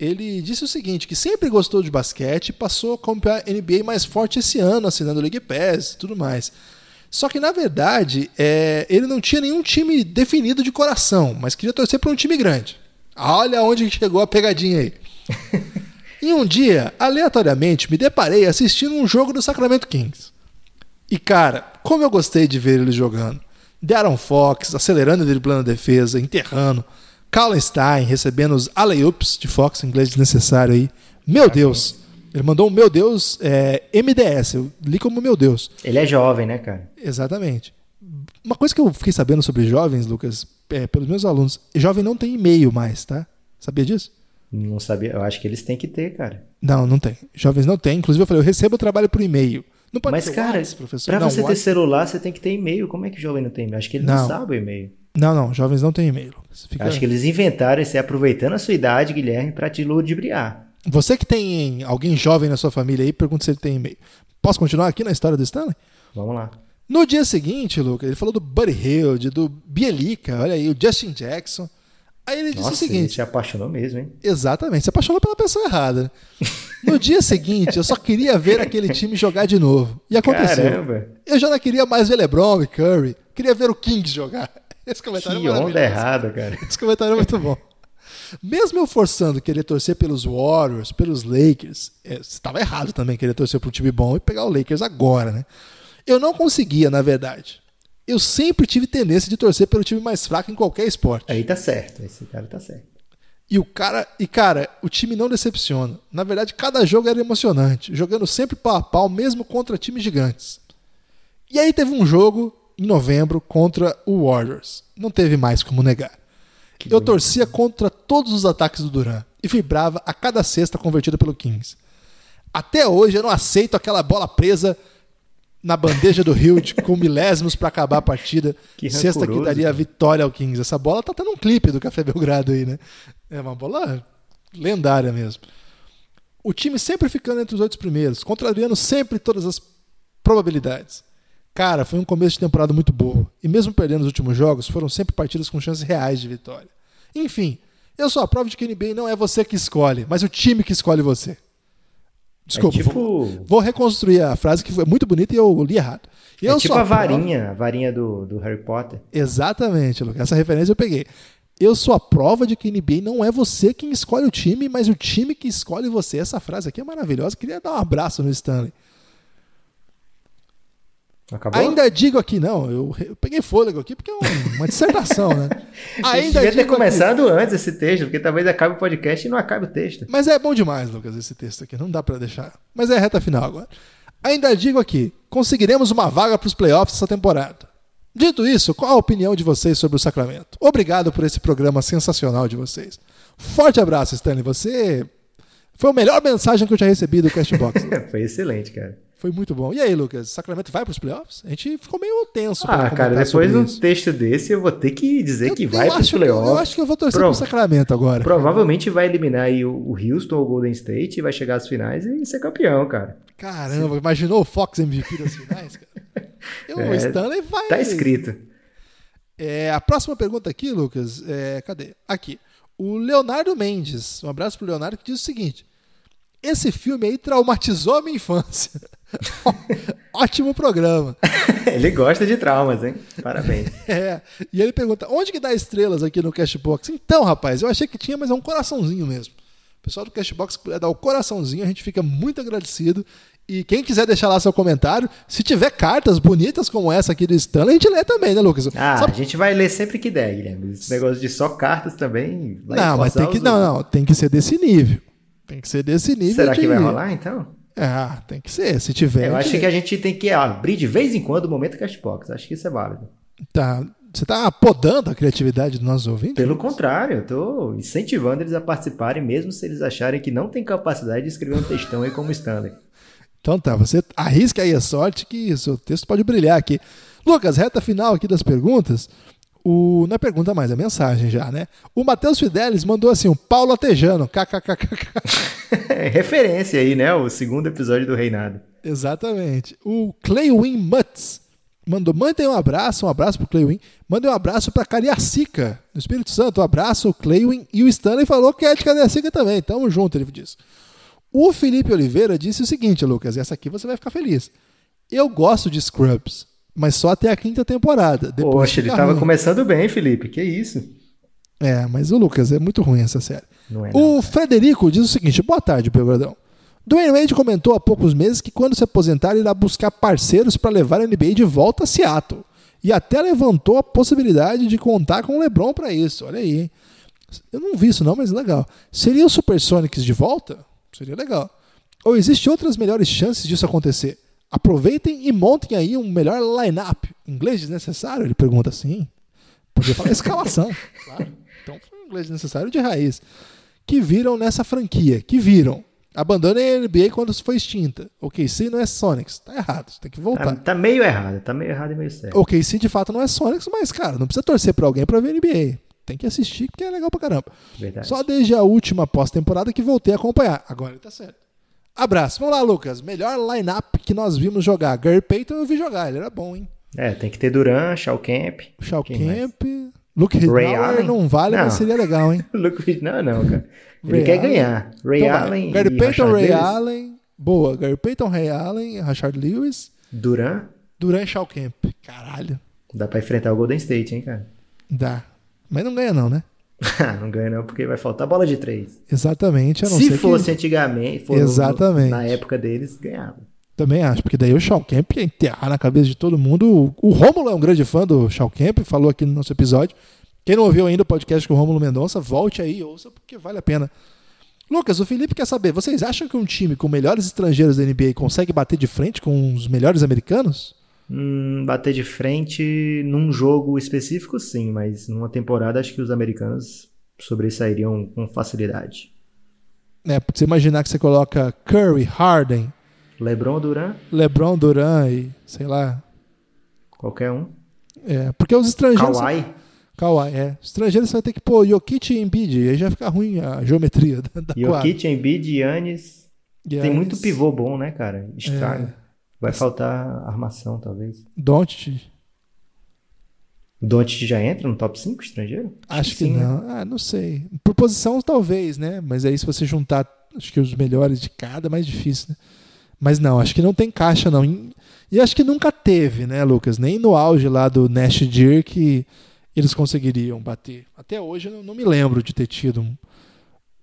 Ele disse o seguinte, que sempre gostou de basquete e passou a acompanhar a NBA mais forte esse ano, assinando League Pass e tudo mais. Só que, na verdade, é, ele não tinha nenhum time definido de coração, mas queria torcer para um time grande. Olha onde chegou a pegadinha aí. e um dia, aleatoriamente, me deparei assistindo um jogo do Sacramento Kings. E cara, como eu gostei de ver ele jogando. Darren Fox acelerando e driblando a defesa, enterrando. Kallenstein recebendo os alley-oops de Fox, inglês desnecessário aí. Meu Deus! Ele mandou um meu Deus é, MDS, eu li como meu Deus. Ele é jovem, né, cara? Exatamente. Uma coisa que eu fiquei sabendo sobre jovens, Lucas, é, pelos meus alunos, jovem não tem e-mail mais, tá? Sabia disso? Não sabia. Eu acho que eles têm que ter, cara. Não, não tem. Jovens não tem. Inclusive eu falei, eu recebo o trabalho por e-mail. Não pode Mas, ser cara, WhatsApp, professor. pra Não, você ter celular, você tem que ter e-mail. Como é que o jovem não tem e-mail? Acho que ele não, Não. sabe o e-mail. Não, não, jovens não têm e-mail. Fica- Acho que eles inventaram esse aproveitando a sua idade, Guilherme, pra te ludibriar. Você que tem alguém jovem na sua família aí, pergunta se ele tem e-mail. Posso continuar aqui na história do Stanley? Vamos lá. No dia seguinte, Lucas, ele falou do Buddy Hilde, do Bielica, olha aí, o Justin Jackson. Aí ele disse Nossa, o seguinte: ele se apaixonou mesmo, hein? exatamente, se apaixonou pela pessoa errada. No dia seguinte, eu só queria ver aquele time jogar de novo. E aconteceu. Caramba. Eu já não queria mais ver LeBron e Curry. Queria ver o Kings jogar. Esse Que comentário é onda errada, cara. Esse comentário é muito bom. Mesmo eu forçando querer torcer pelos Warriors, pelos Lakers, é, estava errado também querer torcer para um time bom e pegar o Lakers agora, né? Eu não conseguia, na verdade. Eu sempre tive tendência de torcer pelo time mais fraco em qualquer esporte. Aí tá certo. Esse cara tá certo. E o cara, e cara, o time não decepciona. Na verdade, cada jogo era emocionante, jogando sempre pau a pau, mesmo contra times gigantes. E aí teve um jogo em novembro contra o Warriors. Não teve mais como negar. eu torcia contra todos os ataques do Duran e vibrava a cada cesta convertida pelo Kings. Até hoje eu não aceito aquela bola presa na bandeja do Hild com milésimos para acabar a partida. Que que rancoroso, daria a vitória ao Kings. Essa bola tá tendo um clipe do Café Belgrado aí, né? É uma bola lendária mesmo. O time sempre ficando entre os oito primeiros, contrariando sempre todas as probabilidades. Cara, foi um começo de temporada muito boa. E mesmo perdendo os últimos jogos, foram sempre partidas com chances reais de vitória. Enfim, eu sou a prova de que NBA não é você que escolhe, mas o time que escolhe você. Desculpa, é tipo, vou, vou reconstruir a frase que foi muito bonita e eu li errado. Eu é tipo sou a prova- varinha, a varinha do, do Harry Potter. Exatamente, Lucas. Essa referência eu peguei. Eu sou a prova de que NBA não é você quem escolhe o time, mas o time que escolhe você. Essa frase aqui é maravilhosa. Queria dar um abraço no Stanley. Acabou? Ainda digo aqui, não, eu, eu peguei fôlego aqui porque é um- uma dissertação, né? Ainda Devia ter digo aqui- começado antes esse texto, porque talvez acabe o podcast e não acabe o texto. Mas é bom demais, Lucas, esse texto aqui. Não dá pra deixar. Mas é a reta final agora. Ainda digo aqui: conseguiremos uma vaga para os playoffs essa temporada. Dito isso, qual a opinião de vocês sobre o Sacramento? Obrigado por esse programa sensacional de vocês. Forte abraço, Stanley. Você foi a melhor mensagem que eu já recebi do Castbox. Foi excelente, cara. Foi muito bom. E aí, Lucas? Sacramento vai para os playoffs? A gente ficou meio tenso. Ah, cara, depois de um texto desse, eu vou ter que dizer Eu- que eu vai para os que eu- Eu acho playoffs. que eu vou torcer Prova- pro Sacramento agora. Provavelmente vai eliminar aí o, o Houston ou o Golden State, vai chegar às finais e ser campeão, cara. Caramba, imaginou o Fox MVP das finais, cara? E o É, Stanley vai. Tá escrito. É, a próxima pergunta aqui, Lucas, é, cadê? Aqui. O Leonardo Mendes, um abraço pro Leonardo, que diz o seguinte: Esse filme aí traumatizou a minha infância. Ótimo programa. Ele gosta de traumas, hein? Parabéns. É, e ele pergunta: onde que dá estrelas aqui no Cashbox? Então, rapaz, eu achei que tinha, mas é um coraçãozinho mesmo. O pessoal do Cashbox puder dar o coraçãozinho, a gente fica muito agradecido. E quem quiser deixar lá seu comentário, se tiver cartas bonitas como essa aqui do Stanley, a gente lê também, né, Lucas? Ah, Sabe a gente vai ler sempre que der, Guilherme. Esse negócio de só cartas também vai não, mas tem que, os não, não, tem que ser desse nível. Tem que ser desse nível. Será de- que vai rolar, então? Ah, tem que ser. Se tiver. Eu acho que a gente tem que abrir de vez em quando o momento Cashbox. Acho que isso é válido. tá, você tá podando a criatividade dos nossos ouvintes? Pelo contrário, eu tô incentivando eles a participarem, mesmo se eles acharem que não tem capacidade de escrever um textão aí como Stanley. Então tá, você arrisca aí a sorte que seu texto pode brilhar aqui. Lucas, reta final aqui das perguntas. O, não é pergunta mais, é mensagem já, né? O Matheus Fidelis mandou assim: o Paulo Atejano, kkkk. É referência aí, né? O segundo episódio do Reinado. Exatamente. O Claywin Mutz mandou: mandem um abraço, um abraço pro Claywin. Mandem um abraço pra Cariacica, no Espírito Santo. Um abraço, o Claywin. E o Stanley falou que é de Cariacica também. Tamo junto, ele disse. O Felipe Oliveira disse o seguinte, Lucas, e essa aqui você vai ficar feliz. Eu gosto de Scrubs, mas só até a quinta temporada. Depois Poxa, ele fica tava ruim. começando bem, Felipe. Que isso? É, mas o Lucas, é muito ruim essa série. É, não. O Frederico diz o seguinte: boa tarde, Belgradão. Dwayne Wade comentou há poucos meses que quando se aposentar irá buscar parceiros para levar a NBA de volta a Seattle. E até levantou a possibilidade de contar com o LeBron para isso. Olha aí. hein? Eu não vi isso não, mas legal. Seria o Supersonics de volta? Seria legal. Ou existem outras melhores chances disso acontecer? Aproveitem e montem aí um melhor line-up. Inglês desnecessário? Ele pergunta assim. Podia falar escalação. claro. Então foi um inglês desnecessário de raiz. Que viram nessa franquia. Que viram. Abandonem a NBA quando foi extinta. O KC não é Sonics. Tá errado. Você tem que Tá, voltar. tá meio errado, tá meio errado e meio certo. O KC de fato não é Sonics, mas, cara, não precisa torcer pra alguém pra ver NBA. Tem que assistir porque é legal pra caramba. Verdade. Só desde a última pós-temporada que voltei a acompanhar. Agora ele tá certo. Abraço. Vamos lá, Lucas. Melhor line-up que nós vimos jogar. Gary Payton eu vi jogar. Ele era bom, hein? É, tem que ter Duran, Shaw Camp. Shao mais? Camp. Luke Ray Ridnour não vale, mas Não. seria legal, hein? Luke Reed- não, não, cara. Ele Ray quer Allen? ganhar. Ray Então. Allen Gary e Payton, Ray Lewis. Allen. Boa. Gary Payton, Ray Allen, Rashard Lewis, Duran, Duran Shaw Camp. Caralho. dá pra enfrentar o Golden State, hein, cara? Dá. Mas não ganha não, né? não ganha não, porque vai faltar bola de três. Exatamente. A não Se fosse que... antigamente, for no- Exatamente. na época deles, ganhava. Também acho, porque daí o Shaw Camp ia enterrar na cabeça de todo mundo. O, o Rômulo é um grande fã do Shaw Camp, falou aqui no nosso episódio. Quem não ouviu ainda o podcast com o Rômulo Mendonça, volte aí e ouça, porque vale a pena. Lucas, o Felipe quer saber, vocês acham que um time com melhores estrangeiros da NBA consegue bater de frente com os melhores americanos? Hum, bater de frente num jogo específico, sim, mas numa temporada acho que os americanos sobressairiam com facilidade. É, você imaginar que você coloca Curry, Harden, LeBron, Duran, LeBron, Duran e sei lá. qualquer um. É, porque os estrangeiros. Kawhi, Kawhi, é. Os estrangeiros você vai ter que pôr Jokic e Embiid, e aí já fica ruim a geometria da, da quadra. Jokic, Embiid, Giannis. Tem muito pivô bom, né, cara? Estraga. É. Vai faltar armação, talvez. Doncic, Doncic já entra no top 5 estrangeiro? Acho que sim, né? não. Ah, não sei. Por posição, talvez, né? Mas aí, se você juntar, acho que os melhores de cada, é mais difícil, né? Mas não, acho que não tem caixa, não. E acho que nunca teve, né, Lucas? Nem no auge lá do Nash Deer que eles conseguiriam bater. Até hoje eu não, me lembro de ter tido um,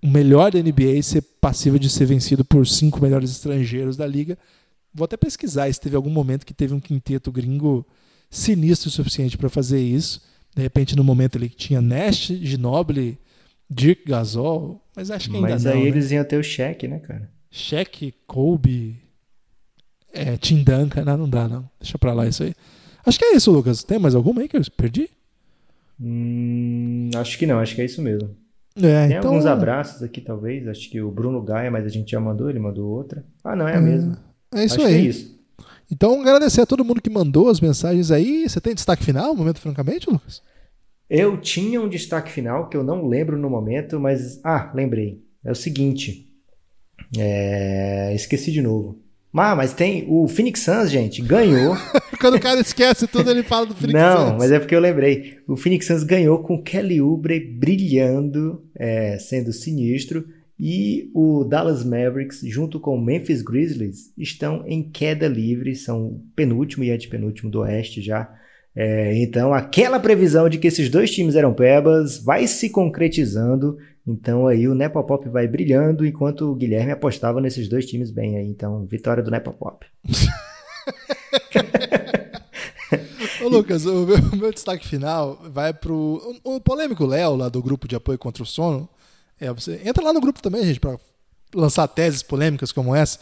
um melhor da NBA ser passível de ser vencido por cinco melhores estrangeiros da liga. Vou até pesquisar se teve algum momento que teve um quinteto gringo sinistro o suficiente para fazer isso. De repente, no momento ali que tinha Nash, Ginobili, Dirk Gasol, mas acho que ainda Mas não. aí né? eles iam ter o cheque, né, cara? Shaq, Kobe, é, Tim Duncan, não, não dá não. Deixa pra lá isso aí. Acho que é isso, Lucas. Tem mais alguma aí que eu perdi? Hum, acho que não, acho que é isso mesmo. É, Tem então, alguns abraços aqui, talvez. Acho que o Bruno Gaia, mas a gente já mandou, ele mandou outra. Ah, não, é a mesma. É isso acho aí. que é isso. Então, agradecer a todo mundo que mandou as mensagens aí. Você tem destaque final, momento francamente, Lucas? Eu tinha um destaque final que eu não lembro no momento, mas. Ah, lembrei. É o seguinte. É, Esqueci de novo. Ah, mas tem. O Phoenix Suns, gente, ganhou. Quando o cara esquece tudo, ele fala do Phoenix Não, Suns. mas é porque eu lembrei. O Phoenix Suns ganhou com Kelly Oubre brilhando, é, sendo sinistro. E o Dallas Mavericks, junto com o Memphis Grizzlies, estão em queda livre. São penúltimo e antepenúltimo do Oeste já. É, então, aquela previsão de que esses dois times eram pebas vai se concretizando. Então, aí o Nepopop vai brilhando, enquanto o Guilherme apostava nesses dois times bem aí. Então, vitória do Nepopop. Ô, Lucas, o meu, meu destaque final vai pro o, o polêmico Léo, lá do grupo de apoio contra o sono. É, você entra lá no grupo também, gente, para lançar teses polêmicas como essa.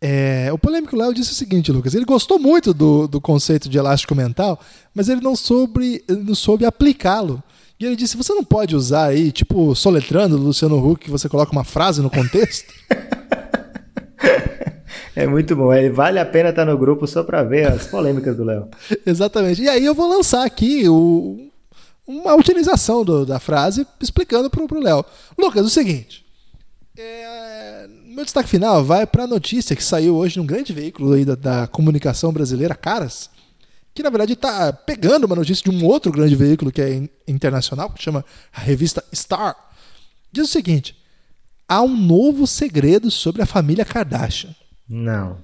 É, o polêmico Léo disse o seguinte, Lucas. Ele gostou muito do, do conceito de elástico mental, mas ele não soube, ele não soube aplicá-lo. E ele disse: você não pode usar aí, tipo, soletrando do Luciano Huck, que você coloca uma frase no contexto? É muito bom. Ele vale a pena estar no grupo só para ver as polêmicas do Léo. Exatamente. E aí eu vou lançar aqui o- uma utilização do- da frase explicando pro, pro Léo. Lucas, o seguinte. é, meu destaque final vai para a notícia que saiu hoje num grande veículo aí da, da comunicação brasileira, Caras, que na verdade está pegando uma notícia de um outro grande veículo que é in- internacional, que chama a revista Star. Diz o seguinte: há um novo segredo sobre a família Kardashian. Não.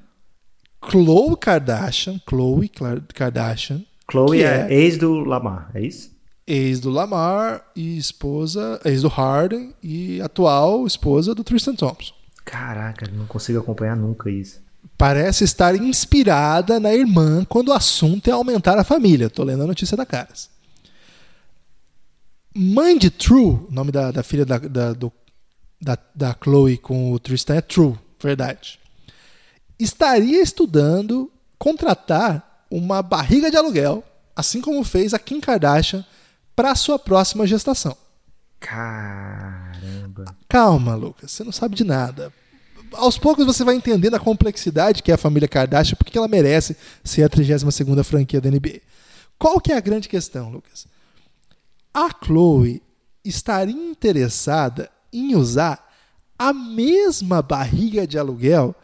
Khloe Kardashian, Khloe Kardashian, Chloe Que é, é? ex do Lamar, é isso? Ex do Lamar e esposa, ex do Harden e atual esposa do Tristan Thompson. Caraca, não consigo acompanhar nunca isso. Parece estar inspirada na irmã quando o assunto é aumentar a família. Tô lendo a notícia da Caras. Mãe de True, nome da, da filha da, da, do- da, da Chloe com o Tristan é True, verdade. Estaria estudando contratar uma barriga de aluguel, assim como fez a Kim Kardashian, para sua próxima gestação. Caramba. Calma, Lucas, você não sabe de nada. Aos poucos você vai entendendo a complexidade que é a família Kardashian, porque ela merece ser a 32ª franquia da NBA. Qual que é a grande questão, Lucas? A Chloe estaria interessada em usar a mesma barriga de aluguel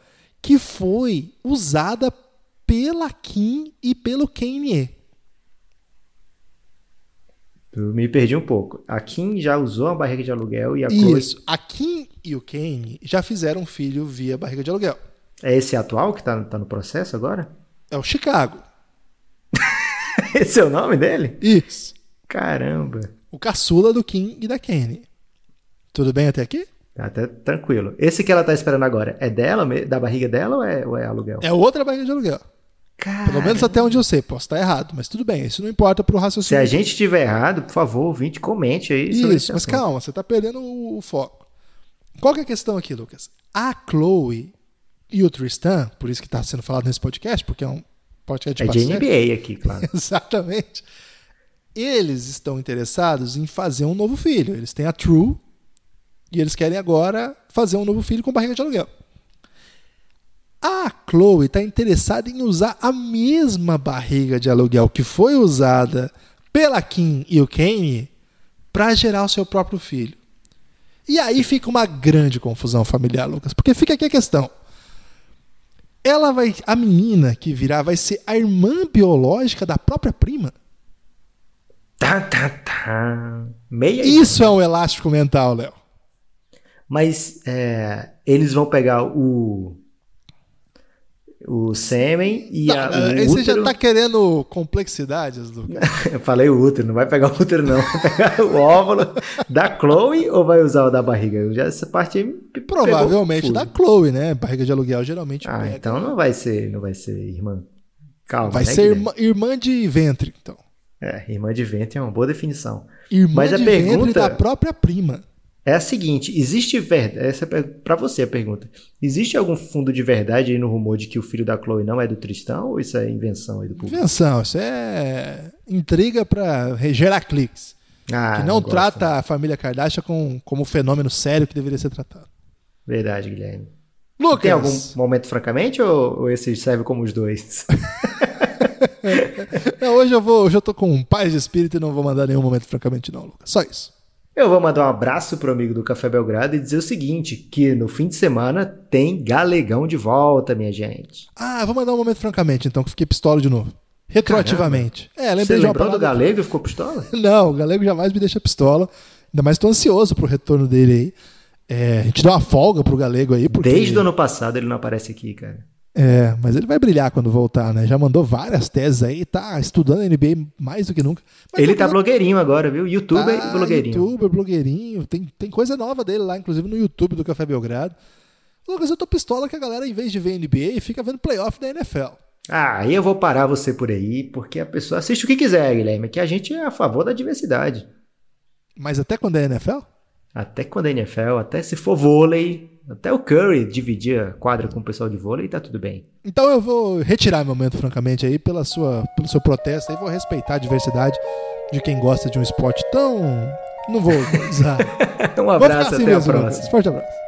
que foi usada pela Kim e pelo Kanye. Eu me perdi um pouco. A Kim já usou a barriga de aluguel e a Chloe... Isso. A Kim e o Kane já fizeram um filho via barriga de aluguel. É esse atual que tá, tá no processo agora? É o Chicago. Esse é o nome dele? Isso. Caramba. O caçula do Kim e da Kane. Tudo bem até aqui? Tá Até tranquilo. Esse que ela tá esperando agora, é dela, da barriga dela ou é, ou é aluguel? É outra barriga de aluguel. Cara, Pelo menos até onde eu sei. Posso estar errado, mas tudo bem. Isso não importa pro se raciocínio. a gente estiver errado, por favor, ouvinte, comente aí. Isso, mas assunto. calma, você tá perdendo o, o foco. Qual que é a questão aqui, Lucas? A Chloe e o Tristan, por isso que tá sendo falado nesse podcast, porque é um podcast É de de. NBA aqui, claro. Exatamente. Eles estão interessados em fazer um novo filho. Eles têm a True e eles querem agora fazer um novo filho com barriga de aluguel. A Chloe está interessada em usar a mesma barriga de aluguel que foi usada pela Kim e o Kane para gerar o seu próprio filho. E aí fica uma grande confusão familiar, Lucas, porque fica aqui a questão. Ela vai, a menina que virá vai ser a irmã biológica da própria prima. tá, tá, tá. Meia Isso é um elástico mental, Léo. Mas é, eles vão pegar o o sêmen e a, Tá, o aí você já útero. tá querendo complexidades, Lucas. Eu falei o útero, não vai pegar o útero não, vai pegar o óvulo da Chloe ou vai usar o da barriga? Eu já essa parte Provavelmente da Chloe, né? Barriga de aluguel geralmente Ah, pega. então não vai ser, não vai ser irmã. Calma, Vai né, ser irmã, irmã de ventre, então. É, irmã de ventre é uma boa definição. Irmã Mas a de ventre pergunta- da própria prima. É a seguinte, existe verdade, essa é para você a pergunta. Existe algum fundo de verdade aí no rumor de que o filho da Chloe não é do Tristão ou isso é invenção aí do público? Invenção, isso é intriga pra gerar cliques. Ah, que não gosto. trata a família Kardashian com, como um fenômeno sério que deveria ser tratado. Verdade, Guilherme. Lucas, Tem algum momento francamente ou, ou esse serve como os dois? Não, hoje eu vou, hoje eu tô com paz de espírito e não vou mandar nenhum momento francamente não, Lucas. Só isso. Eu vou mandar um abraço pro amigo do Café Belgrado e dizer o seguinte, que no fim de semana tem Galegão de volta, minha gente. Ah, vou mandar um momento francamente, então, que fiquei pistola de novo. Retroativamente. É, Você lembrei de uma lembrou do Galego e ficou pistola? Não, o Galego jamais me deixa pistola. Ainda mais tô ansioso pro retorno dele aí. É, a gente dá uma folga pro Galego aí, porque. Desde o ano passado ele não aparece aqui, cara. É, mas ele vai brilhar quando voltar, né? Já mandou várias teses aí, tá estudando NBA mais do que nunca. Ele tá blogueirinho agora, viu? Youtuber Tá, e blogueirinho. Youtuber, blogueirinho. Tem, tem coisa nova dele lá, inclusive no YouTube do Café Belgrado. Lucas, eu tô pistola que a galera, em vez de ver NBA, fica vendo playoff da NFL. Ah, aí eu vou parar você por aí, porque a pessoa assiste o que quiser, Guilherme, que a gente é a favor da diversidade. Mas até quando é NFL? Até quando é NFL, até se for vôlei, até o Curry dividir a quadra com o pessoal de vôlei, tá tudo bem. Então eu vou retirar meu momento, francamente, aí, pela sua, pelo seu protesto aí, vou respeitar a diversidade de quem gosta de um esporte tão. Não vou usar. um abraço, assim até a mesmo, próxima. Lucas. Forte abraço.